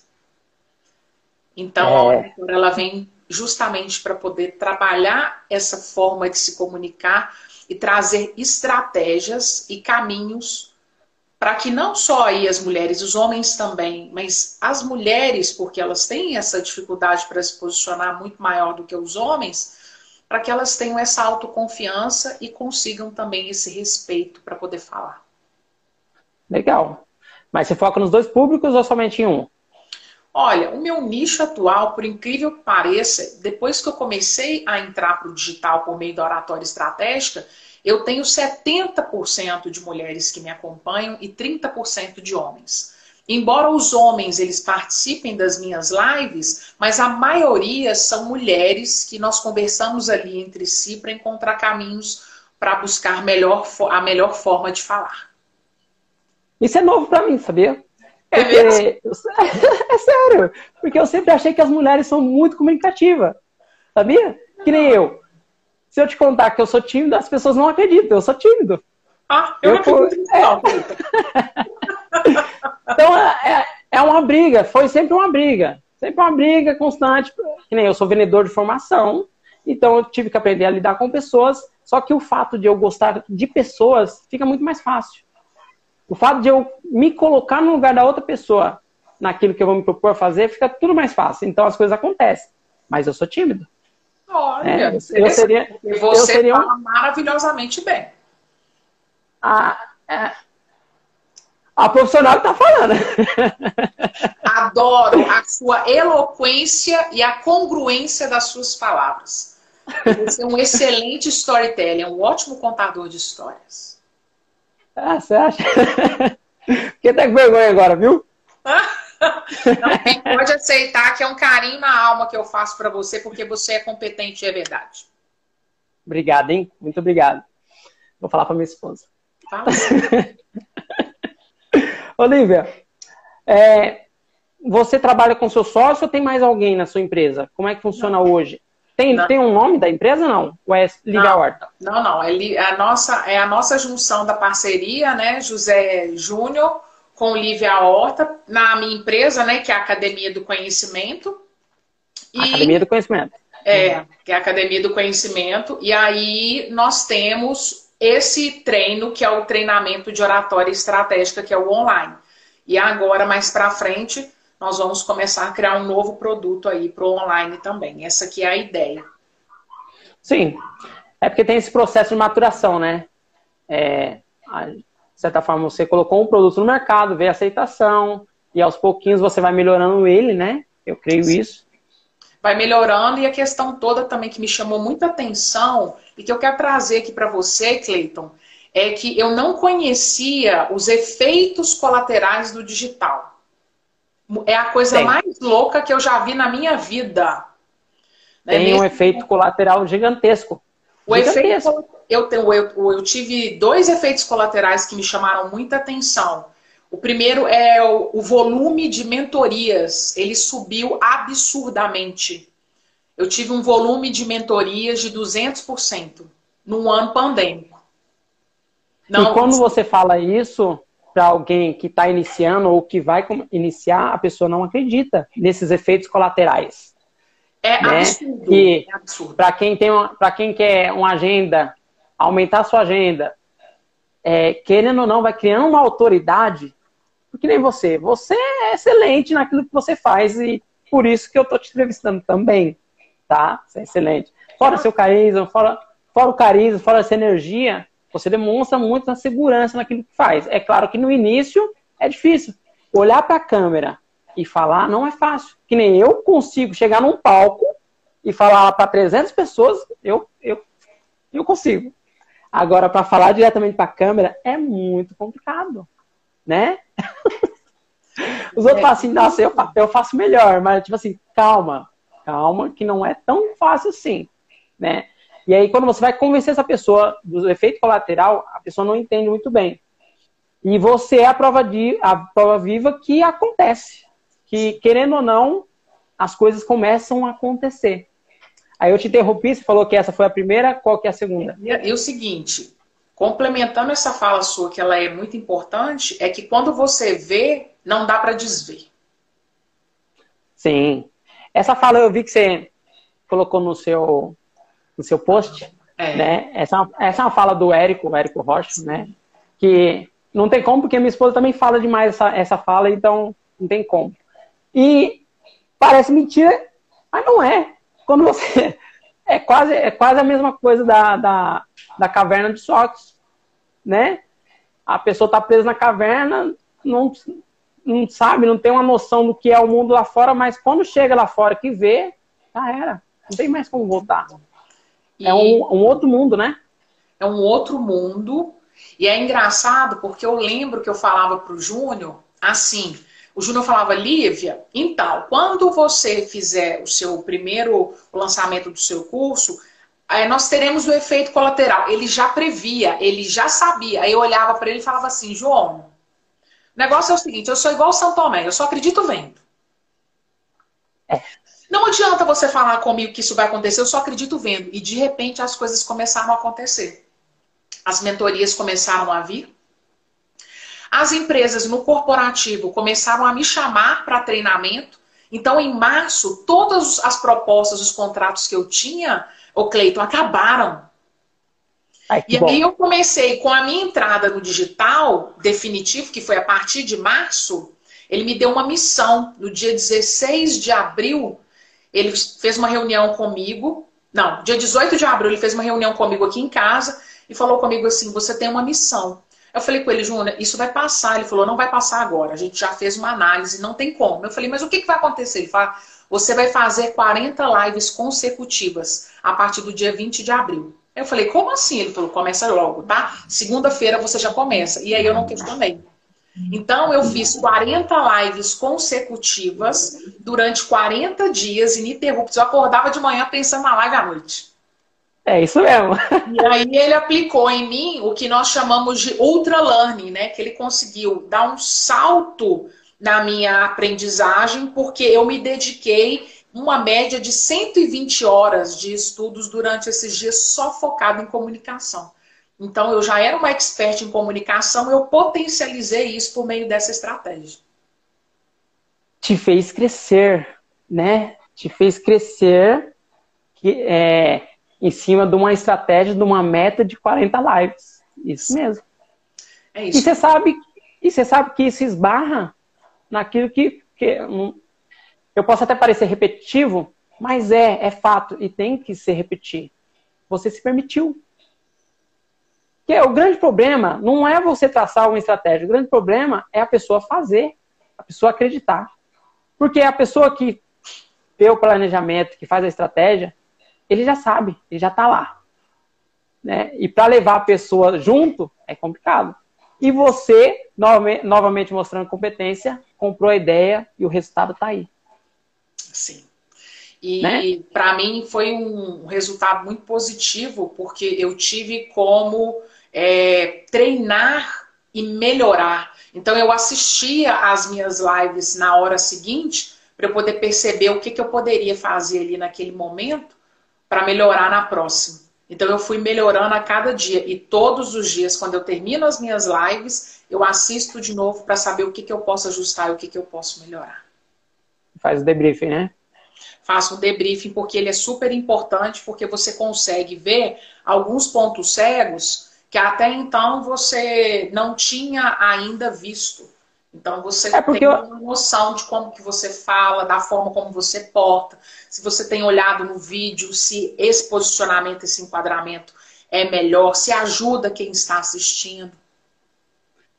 B: Então, é. ela vem justamente para poder trabalhar essa forma de se comunicar e trazer estratégias e caminhos para que não só aí as mulheres, os homens também, mas as mulheres, porque elas têm essa dificuldade para se posicionar muito maior do que os homens, para que elas tenham essa autoconfiança e consigam também esse respeito para poder falar.
A: Legal. Mas você foca nos dois públicos ou somente em um?
B: Olha, o meu nicho atual, por incrível que pareça, depois que eu comecei a entrar para o digital por meio da oratória estratégica, eu tenho 70% de mulheres que me acompanham e 30% de homens. Embora os homens eles participem das minhas lives, mas a maioria são mulheres que nós conversamos ali entre si para encontrar caminhos para buscar melhor, a melhor forma de falar.
A: Isso é novo para mim, sabia? É porque... [LAUGHS] é sério, porque eu sempre achei que as mulheres são muito comunicativas, sabia? Que nem eu. Se eu te contar que eu sou tímido, as pessoas não acreditam, eu sou tímido.
B: Ah, eu, eu não acredito. É. [LAUGHS]
A: Então é, é, é uma briga, foi sempre uma briga. Sempre uma briga constante. Que nem eu sou vendedor de formação, então eu tive que aprender a lidar com pessoas. Só que o fato de eu gostar de pessoas fica muito mais fácil. O fato de eu me colocar no lugar da outra pessoa naquilo que eu vou me propor fazer, fica tudo mais fácil. Então as coisas acontecem. Mas eu sou tímido.
B: Olha, é, eu, seria, você eu seria fala um... maravilhosamente bem.
A: Ah, é, a profissional está falando. [LAUGHS]
B: Adoro a sua eloquência e a congruência das suas palavras. Você é um excelente storyteller, um ótimo contador de histórias.
A: Ah, você acha? [LAUGHS] Fiquei até com vergonha agora, viu? [LAUGHS]
B: Não, pode aceitar que é um carinho na alma que eu faço para você, porque você é competente é verdade.
A: Obrigado, hein? Muito obrigado. Vou falar para minha esposa. Fala. [LAUGHS] Olivia, é, você trabalha com seu sócio ou tem mais alguém na sua empresa? Como é que funciona não. hoje? Tem, tem um nome da empresa não? Ou é Liga
B: não,
A: Horta?
B: Não, não. É a, nossa, é a nossa junção da parceria, né? José Júnior com Lívia Horta, na minha empresa, né? Que é a Academia do Conhecimento.
A: E, Academia do Conhecimento.
B: É, que é a Academia do Conhecimento. E aí nós temos esse treino, que é o treinamento de oratória estratégica, que é o online. E agora, mais para frente, nós vamos começar a criar um novo produto aí para o online também. Essa aqui é a ideia.
A: Sim. É porque tem esse processo de maturação, né? É, de certa forma, você colocou um produto no mercado, vê a aceitação, e aos pouquinhos você vai melhorando ele, né? Eu creio Sim. isso.
B: Vai melhorando, e a questão toda também que me chamou muita atenção e que eu quero trazer aqui para você, Cleiton, é que eu não conhecia os efeitos colaterais do digital. É a coisa Tem. mais louca que eu já vi na minha vida.
A: Né? Tem um efeito colateral gigantesco.
B: O gigantesco. efeito, eu, eu, eu tive dois efeitos colaterais que me chamaram muita atenção. O primeiro é o, o volume de mentorias. Ele subiu absurdamente. Eu tive um volume de mentorias de 200% num ano pandêmico.
A: Não, e quando você fala isso para alguém que está iniciando ou que vai iniciar, a pessoa não acredita nesses efeitos colaterais.
B: É né? absurdo. E
A: é. Para quem tem para quem quer uma agenda, aumentar a sua agenda, é, querendo ou não, vai criando uma autoridade. Porque nem você. Você é excelente naquilo que você faz e por isso que eu estou te entrevistando também tá? Isso é excelente. fora seu carisma, fora, fora o carisma, fora essa energia, você demonstra muita segurança naquilo que faz. É claro que no início é difícil. Olhar para a câmera e falar não é fácil. Que nem eu consigo chegar num palco e falar para 300 pessoas, eu, eu, eu consigo. Agora, para falar diretamente para a câmera é muito complicado, né? [LAUGHS] Os outros é. falam assim, nossa, eu, eu faço melhor, mas tipo assim, calma, calma, que não é tão fácil assim, né? E aí, quando você vai convencer essa pessoa do efeito colateral, a pessoa não entende muito bem. E você é a prova, de, a prova viva que acontece. Que, querendo ou não, as coisas começam a acontecer. Aí eu te interrompi, você falou que essa foi a primeira, qual que é a segunda?
B: E, e o seguinte, complementando essa fala sua, que ela é muito importante, é que quando você vê, não dá para desver.
A: Sim. Essa fala eu vi que você colocou no seu no seu post, é. né? Essa, essa é uma fala do Érico, o Érico Rocha, né? Que não tem como, porque minha esposa também fala demais essa, essa fala, então não tem como. E parece mentira, mas não é. Quando você. [LAUGHS] É quase, é quase a mesma coisa da, da, da caverna de Sócrates, né? A pessoa está presa na caverna, não, não sabe, não tem uma noção do que é o mundo lá fora, mas quando chega lá fora que vê, já era. Não tem mais como voltar. E é um, um outro mundo, né?
B: É um outro mundo. E é engraçado porque eu lembro que eu falava para o Júnior assim. O Júnior falava, Lívia, então, quando você fizer o seu primeiro lançamento do seu curso, aí nós teremos o efeito colateral. Ele já previa, ele já sabia. Aí eu olhava para ele e falava assim, João, o negócio é o seguinte, eu sou igual o São Tomé, eu só acredito vendo. Não adianta você falar comigo que isso vai acontecer, eu só acredito vendo. E de repente as coisas começaram a acontecer. As mentorias começaram a vir. As empresas no corporativo começaram a me chamar para treinamento. Então, em março, todas as propostas, os contratos que eu tinha, o Cleiton, acabaram. Ai, e bom. aí eu comecei com a minha entrada no digital definitivo, que foi a partir de março, ele me deu uma missão. No dia 16 de abril, ele fez uma reunião comigo. Não, dia 18 de abril ele fez uma reunião comigo aqui em casa e falou comigo assim: você tem uma missão. Eu falei com ele, Júnior, isso vai passar. Ele falou, não vai passar agora. A gente já fez uma análise, não tem como. Eu falei, mas o que, que vai acontecer? Ele falou, você vai fazer 40 lives consecutivas a partir do dia 20 de abril. Eu falei, como assim? Ele falou, começa logo, tá? Segunda-feira você já começa. E aí eu não questionei. Então, eu fiz 40 lives consecutivas durante 40 dias ininterruptos. Eu acordava de manhã pensando na live à noite.
A: É isso mesmo. [LAUGHS]
B: E aí ele aplicou em mim o que nós chamamos de ultra learning, né? Que ele conseguiu dar um salto na minha aprendizagem, porque eu me dediquei uma média de 120 horas de estudos durante esses dias só focado em comunicação. Então, eu já era uma expert em comunicação, eu potencializei isso por meio dessa estratégia.
A: Te fez crescer, né? Te fez crescer que, é, em cima de uma estratégia, de uma meta de 40 lives. Isso mesmo. É isso. E você sabe, e você sabe que isso esbarra naquilo que, que um, eu posso até parecer repetitivo, mas é, é fato e tem que se repetir. Você se permitiu. Que é, o grande problema não é você traçar uma estratégia, o grande problema é a pessoa fazer, a pessoa acreditar. Porque a pessoa que vê o planejamento, que faz a estratégia, ele já sabe, ele já está lá. Né? E para levar a pessoa junto é complicado. E você, novamente mostrando competência, comprou a ideia e o resultado está aí.
B: Sim. E né? para mim foi um resultado muito positivo, porque eu tive como é, treinar e melhorar. Então eu assistia às minhas lives na hora seguinte para eu poder perceber o que, que eu poderia fazer ali naquele momento para melhorar na próxima. Então eu fui melhorando a cada dia e todos os dias, quando eu termino as minhas lives, eu assisto de novo para saber o que, que eu posso ajustar e o que, que eu posso melhorar.
A: Faz o debriefing, né?
B: Faço um debriefing porque ele é super importante, porque você consegue ver alguns pontos cegos que até então você não tinha ainda visto. Então você é tem uma noção de como que você fala, da forma como você porta, se você tem olhado no vídeo, se esse posicionamento, esse enquadramento é melhor, se ajuda quem está assistindo.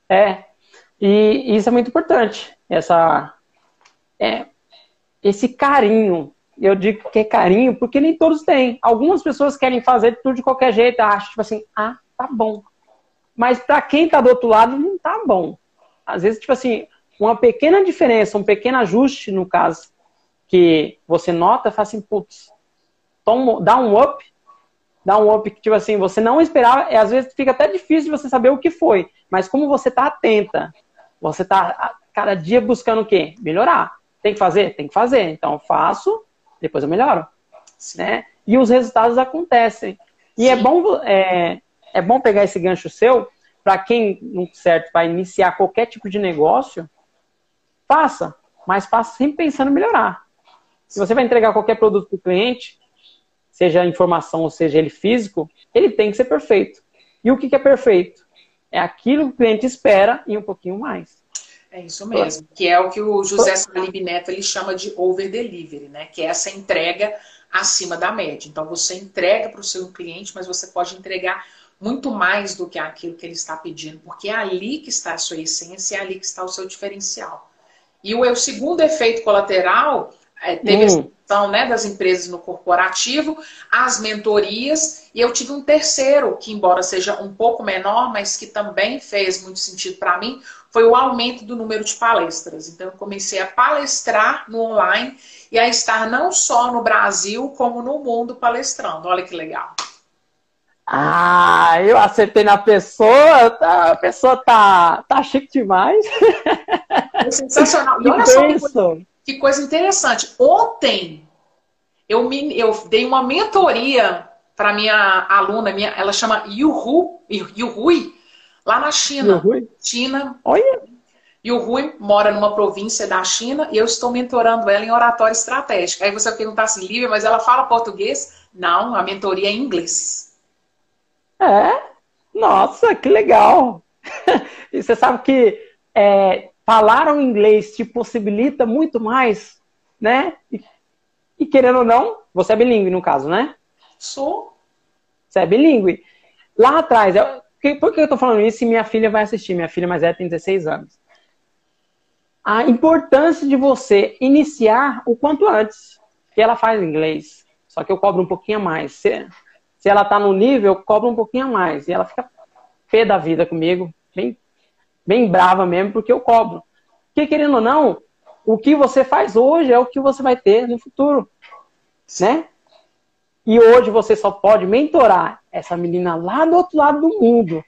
A: É, e isso é muito importante, essa, é, esse carinho. Eu digo que é carinho porque nem todos têm. Algumas pessoas querem fazer tudo de qualquer jeito, acham tipo assim, ah, tá bom. Mas para quem tá do outro lado, não tá bom. Às vezes, tipo assim, uma pequena diferença, um pequeno ajuste, no caso, que você nota, faz assim, putz, toma, dá um up, dá um up que, tipo assim, você não esperava, e às vezes fica até difícil de você saber o que foi, mas como você tá atenta, você tá cada dia buscando o quê? Melhorar. Tem que fazer? Tem que fazer. Então, eu faço, depois eu melhoro. Né? E os resultados acontecem. E é bom, é, é bom pegar esse gancho seu, para quem, no certo, vai iniciar qualquer tipo de negócio, faça, mas faça sempre pensando em melhorar. Se você vai entregar qualquer produto para o cliente, seja informação ou seja ele físico, ele tem que ser perfeito. E o que, que é perfeito? É aquilo que o cliente espera e um pouquinho mais.
B: É isso mesmo, que é o que o José Salib Neto ele chama de over delivery, né? Que é essa entrega acima da média. Então você entrega para o seu cliente, mas você pode entregar muito mais do que aquilo que ele está pedindo, porque é ali que está a sua essência, é ali que está o seu diferencial. E o, o segundo efeito colateral é, teve hum. a questão né, das empresas no corporativo, as mentorias, e eu tive um terceiro, que embora seja um pouco menor, mas que também fez muito sentido para mim, foi o aumento do número de palestras. Então, eu comecei a palestrar no online e a estar não só no Brasil, como no mundo palestrando. Olha que legal.
A: Ah, eu acertei na pessoa, tá, a pessoa tá, tá chique demais.
B: É sensacional. E olha só que coisa, que coisa interessante. Ontem eu, me, eu dei uma mentoria para minha aluna, minha, ela chama Yuhu, Yuhui, lá na China. Yuhui? China.
A: Olha.
B: Yuhui mora numa província da China e eu estou mentorando ela em oratória estratégica. Aí você vai perguntar assim, Lívia, mas ela fala português? Não, a mentoria é em inglês.
A: É? Nossa, que legal! [LAUGHS] e você sabe que é, falar o inglês te possibilita muito mais, né? E, e, querendo ou não, você é bilíngue no caso, né?
B: Sou.
A: Você é bilíngue. Lá atrás, eu, por que eu tô falando isso? E minha filha vai assistir. Minha filha mais velha tem 16 anos. A importância de você iniciar o quanto antes. Que ela faz inglês. Só que eu cobro um pouquinho mais. Você, se ela tá no nível, eu cobro um pouquinho mais. E ela fica pé da vida comigo, bem, bem brava mesmo, porque eu cobro. Porque, querendo ou não, o que você faz hoje é o que você vai ter no futuro. Né? E hoje você só pode mentorar essa menina lá do outro lado do mundo,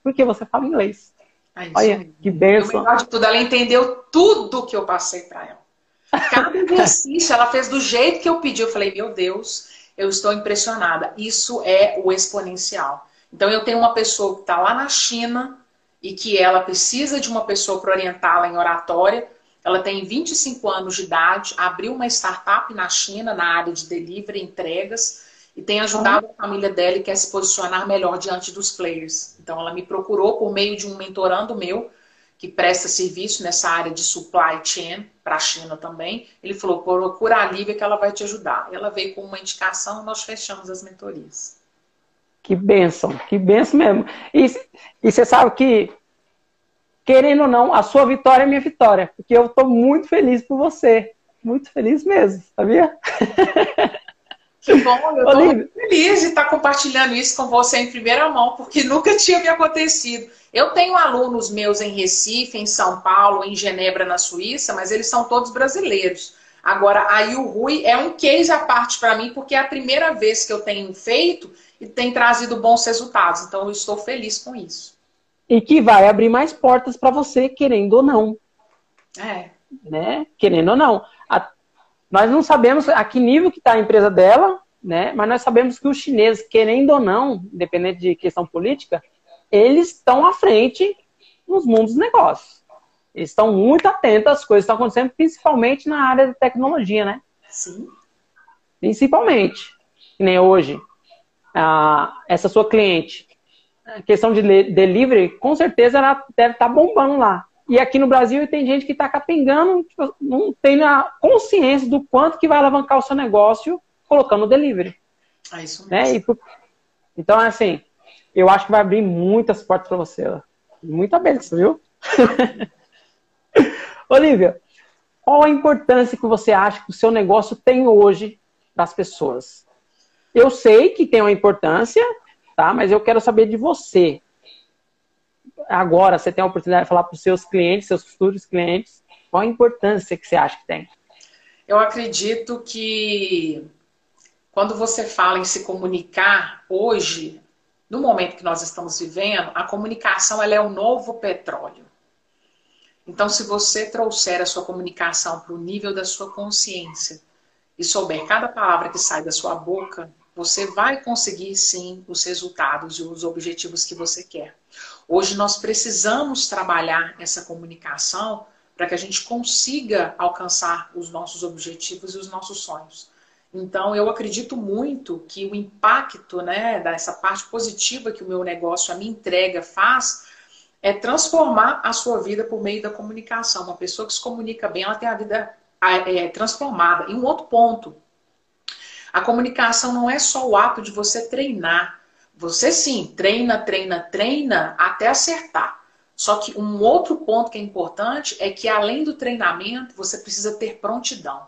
A: porque você fala inglês.
B: É Olha, que benção. Melhor de tudo, ela entendeu tudo que eu passei para ela. Cada [LAUGHS] exercício ela fez do jeito que eu pedi. Eu falei, meu Deus, eu estou impressionada. Isso é o exponencial. Então, eu tenho uma pessoa que está lá na China e que ela precisa de uma pessoa para orientá-la em oratória. Ela tem 25 anos de idade, abriu uma startup na China na área de delivery, entregas, e tem ajudado a família dela e quer se posicionar melhor diante dos players. Então, ela me procurou por meio de um mentorando meu que presta serviço nessa área de supply chain para a China também. Ele falou: procura a Lívia que ela vai te ajudar. Ela veio com uma indicação nós fechamos as mentorias.
A: Que benção, que benção mesmo. E, e você sabe que, querendo ou não, a sua vitória é minha vitória, porque eu estou muito feliz por você. Muito feliz mesmo, sabia? [LAUGHS]
B: Que bom, eu estou muito feliz de estar compartilhando isso com você em primeira mão, porque nunca tinha me acontecido. Eu tenho alunos meus em Recife, em São Paulo, em Genebra, na Suíça, mas eles são todos brasileiros. Agora, a Rui é um case à parte para mim, porque é a primeira vez que eu tenho feito e tem trazido bons resultados. Então, eu estou feliz com isso.
A: E que vai abrir mais portas para você, querendo ou não.
B: É.
A: Né? Querendo ou não. A... Nós não sabemos a que nível que está a empresa dela, né? mas nós sabemos que os chineses, querendo ou não, independente de questão política, eles estão à frente nos mundos dos negócios. Eles estão muito atentos às coisas que estão acontecendo, principalmente na área de tecnologia, né?
B: Sim.
A: Principalmente. Que nem hoje. Ah, essa sua cliente, a questão de delivery, com certeza ela deve estar tá bombando lá. E aqui no Brasil tem gente que está capengando, tipo, não tem a consciência do quanto que vai alavancar o seu negócio colocando delivery.
B: É isso
A: né?
B: mesmo.
A: Né? então, assim, eu acho que vai abrir muitas portas para você. Muita benção, viu? [LAUGHS] Olivia, qual a importância que você acha que o seu negócio tem hoje para as pessoas? Eu sei que tem uma importância, tá? Mas eu quero saber de você. Agora, você tem a oportunidade de falar para os seus clientes, seus futuros clientes, qual a importância que você acha que tem?
B: Eu acredito que quando você fala em se comunicar hoje, no momento que nós estamos vivendo, a comunicação ela é o novo petróleo. Então, se você trouxer a sua comunicação para o nível da sua consciência e souber cada palavra que sai da sua boca, você vai conseguir sim os resultados e os objetivos que você quer. Hoje nós precisamos trabalhar essa comunicação para que a gente consiga alcançar os nossos objetivos e os nossos sonhos. Então, eu acredito muito que o impacto né, dessa parte positiva que o meu negócio, a minha entrega faz, é transformar a sua vida por meio da comunicação. Uma pessoa que se comunica bem, ela tem a vida é, transformada. E um outro ponto, a comunicação não é só o ato de você treinar. Você sim, treina, treina, treina até acertar. Só que um outro ponto que é importante é que além do treinamento, você precisa ter prontidão.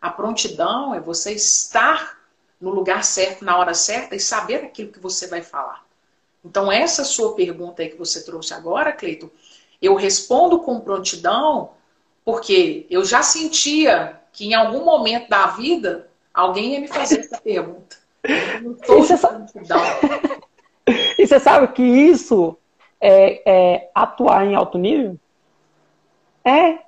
B: A prontidão é você estar no lugar certo, na hora certa e saber aquilo que você vai falar. Então, essa sua pergunta aí que você trouxe agora, Cleito, eu respondo com prontidão porque eu já sentia que em algum momento da vida alguém ia me fazer essa pergunta.
A: e, você sabe... [LAUGHS] e você sabe que isso é, é atuar em alto nível? É.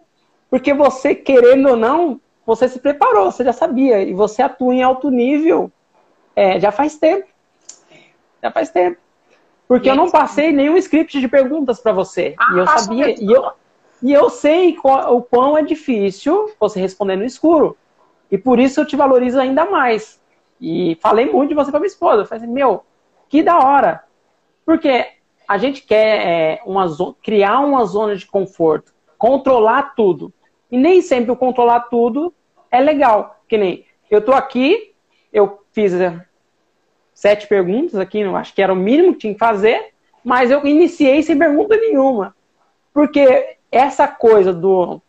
A: Porque você, querendo ou não, você se preparou, você já sabia. E você atua em alto nível é, já faz tempo. Já faz tempo. Porque eu não passei nenhum script de perguntas para você. Ah, e eu sabia. E eu, e eu sei o quão é difícil você responder no escuro. E por isso eu te valorizo ainda mais. E falei muito de você para minha esposa. Eu falei assim, meu, que da hora. Porque a gente quer é, uma criar uma zona de conforto, controlar tudo. E nem sempre o controlar tudo é legal. Que nem eu tô aqui, eu fiz é, sete perguntas aqui, não acho que era o mínimo que tinha que fazer, mas eu iniciei sem pergunta nenhuma. Porque essa coisa do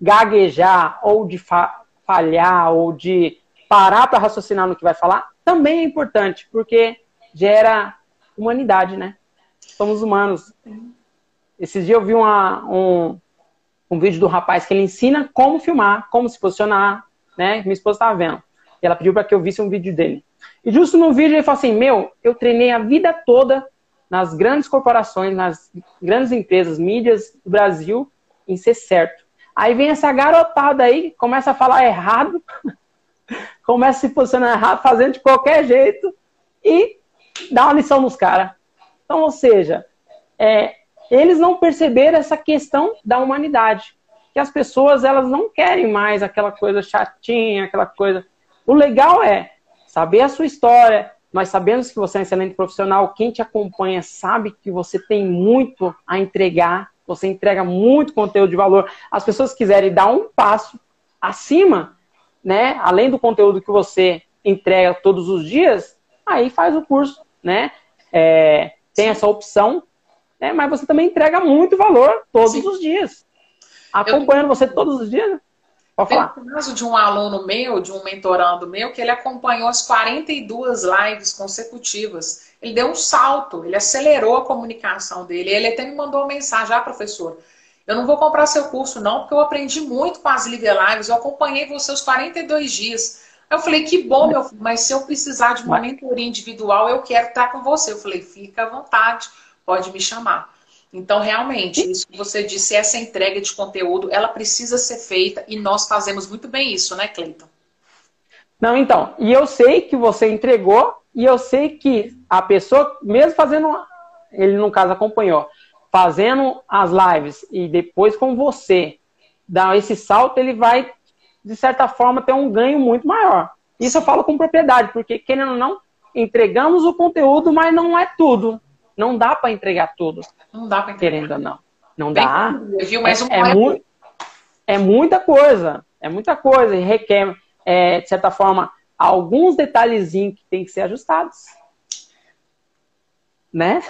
A: gaguejar ou de fa falhar ou de parar para raciocinar no que vai falar também é importante, porque gera humanidade, né? Somos humanos. Esses dias eu vi uma, um, um vídeo do rapaz que ele ensina como filmar, como se posicionar, né? Minha esposa estava vendo. E ela pediu para que eu visse um vídeo dele. E justo no vídeo ele falou assim: Meu, eu treinei a vida toda nas grandes corporações, nas grandes empresas, mídias do Brasil, em ser certo. Aí vem essa garotada aí, começa a falar errado, [LAUGHS] começa a se posicionar errado, fazendo de qualquer jeito e dá uma lição nos caras. Então, ou seja, é, eles não perceberam essa questão da humanidade. Que as pessoas elas não querem mais aquela coisa chatinha, aquela coisa. O legal é saber a sua história. Nós sabemos que você é um excelente profissional. Quem te acompanha sabe que você tem muito a entregar. Você entrega muito conteúdo de valor. As pessoas quiserem dar um passo acima, né? Além do conteúdo que você entrega todos os dias, aí faz o curso, né? É, tem essa opção né? mas você também entrega muito valor todos Sim. os dias. Acompanhando eu... você todos os dias. Né?
B: Pode Tem falar. um caso de um aluno meu, de um mentorando meu, que ele acompanhou as 42 lives consecutivas. Ele deu um salto, ele acelerou a comunicação dele. Ele até me mandou uma mensagem, ah, professor, eu não vou comprar seu curso, não, porque eu aprendi muito com as live lives, eu acompanhei você os 42 dias. Eu falei, que bom, meu filho, mas se eu precisar de uma mentoria individual, eu quero estar com você. Eu falei, fica à vontade pode me chamar. Então, realmente, isso que você disse, essa entrega de conteúdo, ela precisa ser feita e nós fazemos muito bem isso, né, Cleiton?
A: Não, então, e eu sei que você entregou e eu sei que a pessoa, mesmo fazendo, ele no caso acompanhou, fazendo as lives e depois com você, dar esse salto, ele vai, de certa forma, ter um ganho muito maior. Isso eu falo com propriedade, porque querendo ou não, entregamos o conteúdo, mas não é tudo. Não dá para entregar tudo.
B: Não dá para entregar.
A: Querendo ou não. Não dá. Viu? Mas é, é, mu é muita coisa. É muita coisa. E requer, é, de certa forma, alguns detalhezinhos que tem que ser ajustados. Né?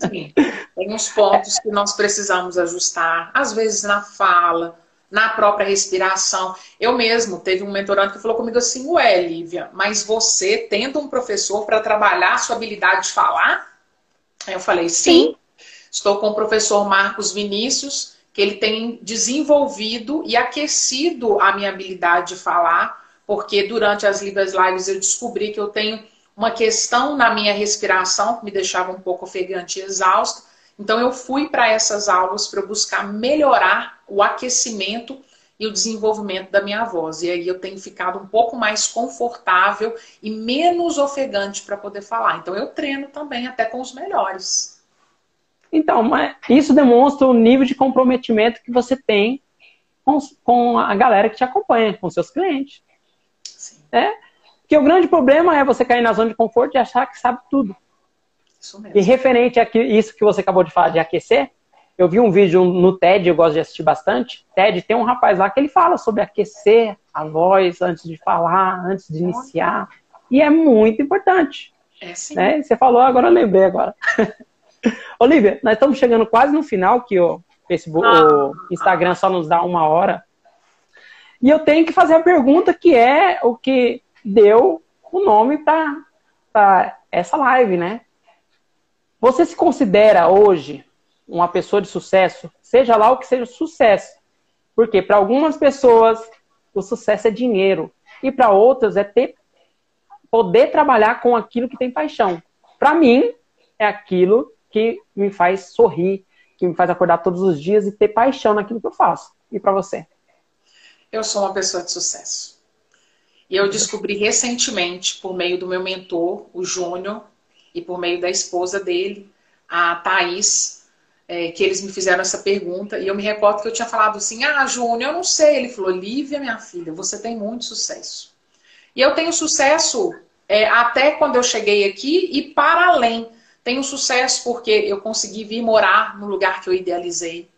B: Sim. Tem uns pontos que nós precisamos ajustar. Às vezes na fala, na própria respiração. Eu mesmo, teve um mentorando que falou comigo assim, ué, Lívia, mas você tendo um professor para trabalhar a sua habilidade de falar? Aí eu falei, sim. sim. Estou com o professor Marcos Vinícius, que ele tem desenvolvido e aquecido a minha habilidade de falar, porque durante as Libras Lives eu descobri que eu tenho uma questão na minha respiração que me deixava um pouco ofegante e exausto. Então eu fui para essas aulas para buscar melhorar o aquecimento e o desenvolvimento da minha voz. E aí eu tenho ficado um pouco mais confortável e menos ofegante para poder falar. Então eu treino também até com os melhores.
A: Então, mas isso demonstra o nível de comprometimento que você tem com, com a galera que te acompanha, com seus clientes. Sim. É? Porque o grande problema é você cair na zona de conforto e achar que sabe tudo. Isso mesmo. E referente a isso que você acabou de falar de aquecer, eu vi um vídeo no TED, eu gosto de assistir bastante. TED tem um rapaz lá que ele fala sobre aquecer a voz antes de falar, antes de iniciar. E é muito importante. É sim. Né? Você falou, agora eu lembrei agora. [LAUGHS] Olivia, nós estamos chegando quase no final, que o, Facebook, ah. o Instagram só nos dá uma hora. E eu tenho que fazer a pergunta que é o que deu o nome para essa live, né? Você se considera hoje uma pessoa de sucesso? Seja lá o que seja sucesso. Porque para algumas pessoas o sucesso é dinheiro e para outras é ter poder trabalhar com aquilo que tem paixão. Para mim é aquilo que me faz sorrir, que me faz acordar todos os dias e ter paixão naquilo que eu faço. E para você?
B: Eu sou uma pessoa de sucesso. E eu descobri recentemente, por meio do meu mentor, o Júnior, e por meio da esposa dele, a Thaís, é, que eles me fizeram essa pergunta. E eu me recordo que eu tinha falado assim: Ah, Júnior, eu não sei. Ele falou: Lívia, minha filha, você tem muito sucesso. E eu tenho sucesso é, até quando eu cheguei aqui e para além. Tenho sucesso porque eu consegui vir morar no lugar que eu idealizei.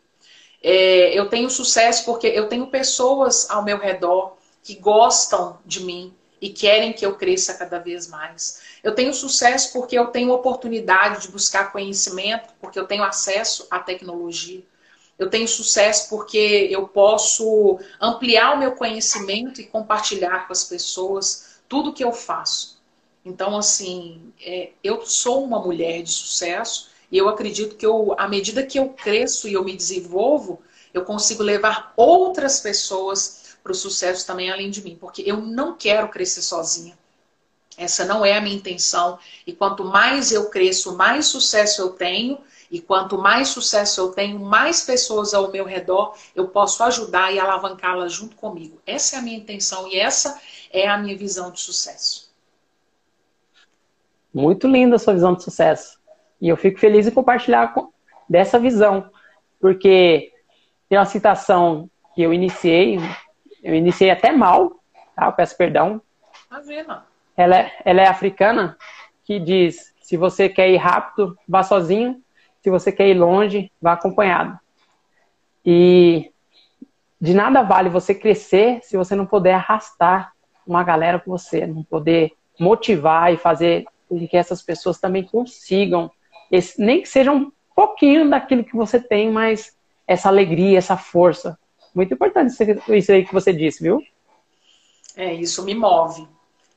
B: É, eu tenho sucesso porque eu tenho pessoas ao meu redor que gostam de mim e querem que eu cresça cada vez mais. Eu tenho sucesso porque eu tenho oportunidade de buscar conhecimento, porque eu tenho acesso à tecnologia. Eu tenho sucesso porque eu posso ampliar o meu conhecimento e compartilhar com as pessoas tudo que eu faço. Então, assim, é, eu sou uma mulher de sucesso e eu acredito que eu, à medida que eu cresço e eu me desenvolvo, eu consigo levar outras pessoas para o sucesso também além de mim, porque eu não quero crescer sozinha. Essa não é a minha intenção. E quanto mais eu cresço, mais sucesso eu tenho. E quanto mais sucesso eu tenho, mais pessoas ao meu redor eu posso ajudar e alavancá-las junto comigo. Essa é a minha intenção e essa é a minha visão de sucesso.
A: Muito linda a sua visão de sucesso. E eu fico feliz em compartilhar dessa visão, porque tem uma citação que eu iniciei, eu iniciei até mal, tá? Eu peço perdão. Imagina. Ela é, ela é africana, que diz: se você quer ir rápido, vá sozinho, se você quer ir longe, vá acompanhado. E de nada vale você crescer se você não puder arrastar uma galera com você, não poder motivar e fazer com que essas pessoas também consigam, esse, nem que seja um pouquinho daquilo que você tem, mas essa alegria, essa força. Muito importante isso aí que você disse, viu?
B: É, isso me move.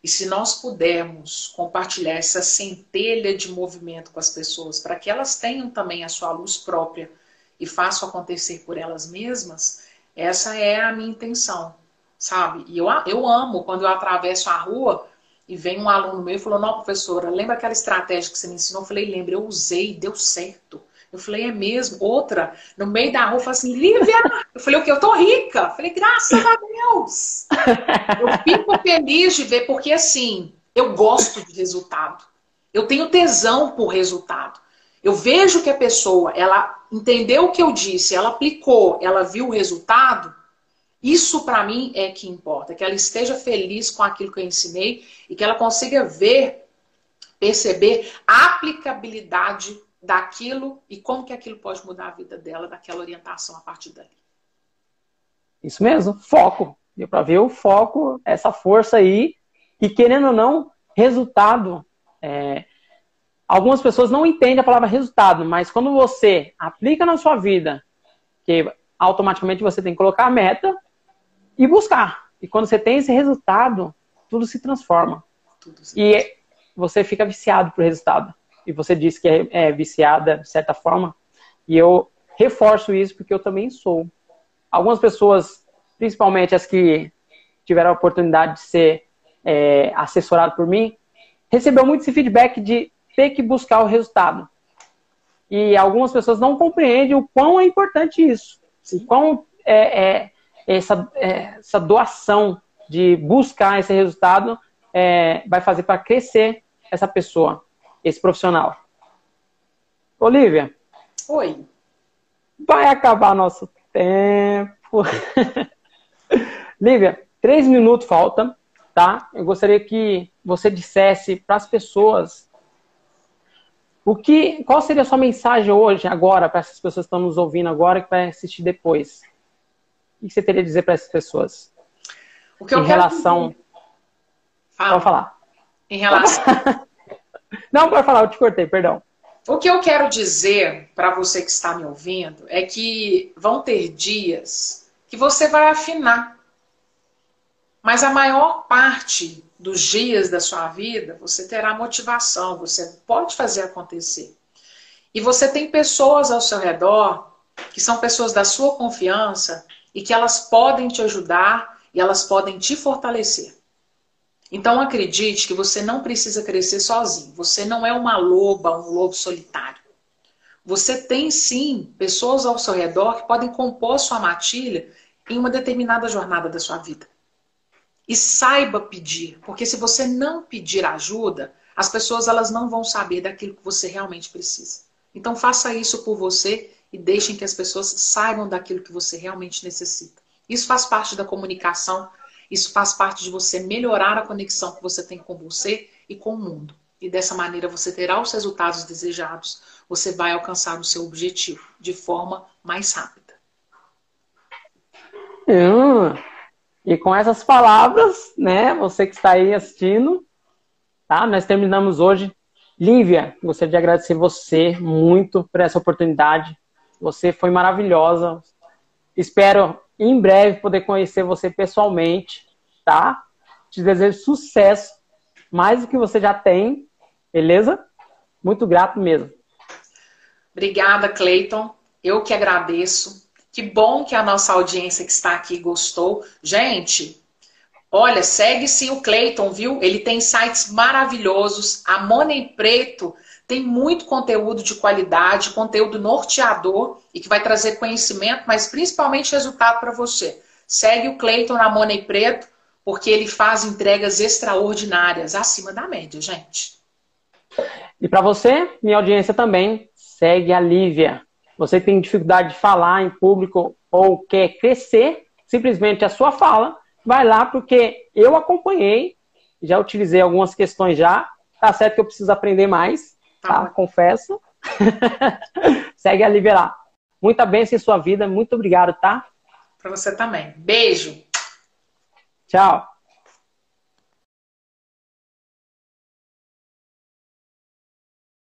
B: E se nós pudermos compartilhar essa centelha de movimento com as pessoas, para que elas tenham também a sua luz própria e façam acontecer por elas mesmas, essa é a minha intenção, sabe? E eu, eu amo quando eu atravesso a rua e vem um aluno meu e falou: Não, professora, lembra aquela estratégia que você me ensinou? Eu falei: Lembra, eu usei, deu certo. Eu falei: É mesmo? Outra, no meio da rua, falou assim: Lívia! Eu falei: O que? Eu tô rica. Eu falei: Graças a Deus! Eu fico feliz de ver, porque assim, eu gosto de resultado. Eu tenho tesão por resultado. Eu vejo que a pessoa, ela entendeu o que eu disse, ela aplicou, ela viu o resultado. Isso para mim é que importa, que ela esteja feliz com aquilo que eu ensinei e que ela consiga ver, perceber a aplicabilidade daquilo e como que aquilo pode mudar a vida dela, daquela orientação a partir dali.
A: Isso mesmo, foco. Deu para ver o foco, essa força aí, e querendo ou não, resultado. É... Algumas pessoas não entendem a palavra resultado, mas quando você aplica na sua vida, que automaticamente você tem que colocar a meta e buscar. E quando você tem esse resultado, tudo se transforma. Tudo se e você fica viciado pro resultado. E você disse que é, é viciada, de certa forma. E eu reforço isso porque eu também sou. Algumas pessoas, principalmente as que tiveram a oportunidade de ser é, assessorado por mim, recebeu muito esse feedback de ter que buscar o resultado. E algumas pessoas não compreendem o quão é importante isso. O quão é, é essa, é, essa doação de buscar esse resultado é, vai fazer para crescer essa pessoa, esse profissional. Olivia.
B: Oi.
A: Vai acabar nosso tempo. [LAUGHS] Lívia, três minutos falta, tá? Eu gostaria que você dissesse para as pessoas o que, qual seria a sua mensagem hoje, agora, para essas pessoas que estão nos ouvindo agora e que vai assistir depois? O que você teria a dizer para essas pessoas?
B: O que eu em quero relação.
A: Fala. Pode falar.
B: Em relação. [LAUGHS]
A: Não, pode falar, eu te cortei, perdão.
B: O que eu quero dizer para você que está me ouvindo é que vão ter dias que você vai afinar. Mas a maior parte dos dias da sua vida, você terá motivação, você pode fazer acontecer. E você tem pessoas ao seu redor que são pessoas da sua confiança e que elas podem te ajudar e elas podem te fortalecer. Então acredite que você não precisa crescer sozinho. Você não é uma loba, um lobo solitário. Você tem sim pessoas ao seu redor que podem compor sua matilha em uma determinada jornada da sua vida. E saiba pedir, porque se você não pedir ajuda, as pessoas elas não vão saber daquilo que você realmente precisa. Então faça isso por você e deixem que as pessoas saibam daquilo que você realmente necessita. Isso faz parte da comunicação, isso faz parte de você melhorar a conexão que você tem com você e com o mundo. E dessa maneira você terá os resultados desejados, você vai alcançar o seu objetivo de forma mais rápida.
A: Hum. E com essas palavras, né, você que está aí assistindo, tá? Nós terminamos hoje. Lívia, gostaria de agradecer você muito por essa oportunidade. Você foi maravilhosa. Espero em breve poder conhecer você pessoalmente, tá? Te desejo sucesso, mais do que você já tem, beleza? Muito grato mesmo.
B: Obrigada, Cleiton. Eu que agradeço. Que bom que a nossa audiência que está aqui gostou. Gente, olha, segue-se o Clayton, viu? Ele tem sites maravilhosos. A Money Preto tem muito conteúdo de qualidade, conteúdo norteador e que vai trazer conhecimento, mas principalmente resultado para você. Segue o Clayton na Money Preto, porque ele faz entregas extraordinárias, acima da média, gente.
A: E para você, minha audiência também, segue a Lívia. Você tem dificuldade de falar em público ou quer crescer, simplesmente a sua fala, vai lá porque eu acompanhei, já utilizei algumas questões já, tá certo que eu preciso aprender mais, tá? tá? Confesso. [LAUGHS] Segue a lá. Muita bênção em sua vida, muito obrigado, tá?
B: Para você também. Beijo.
A: Tchau.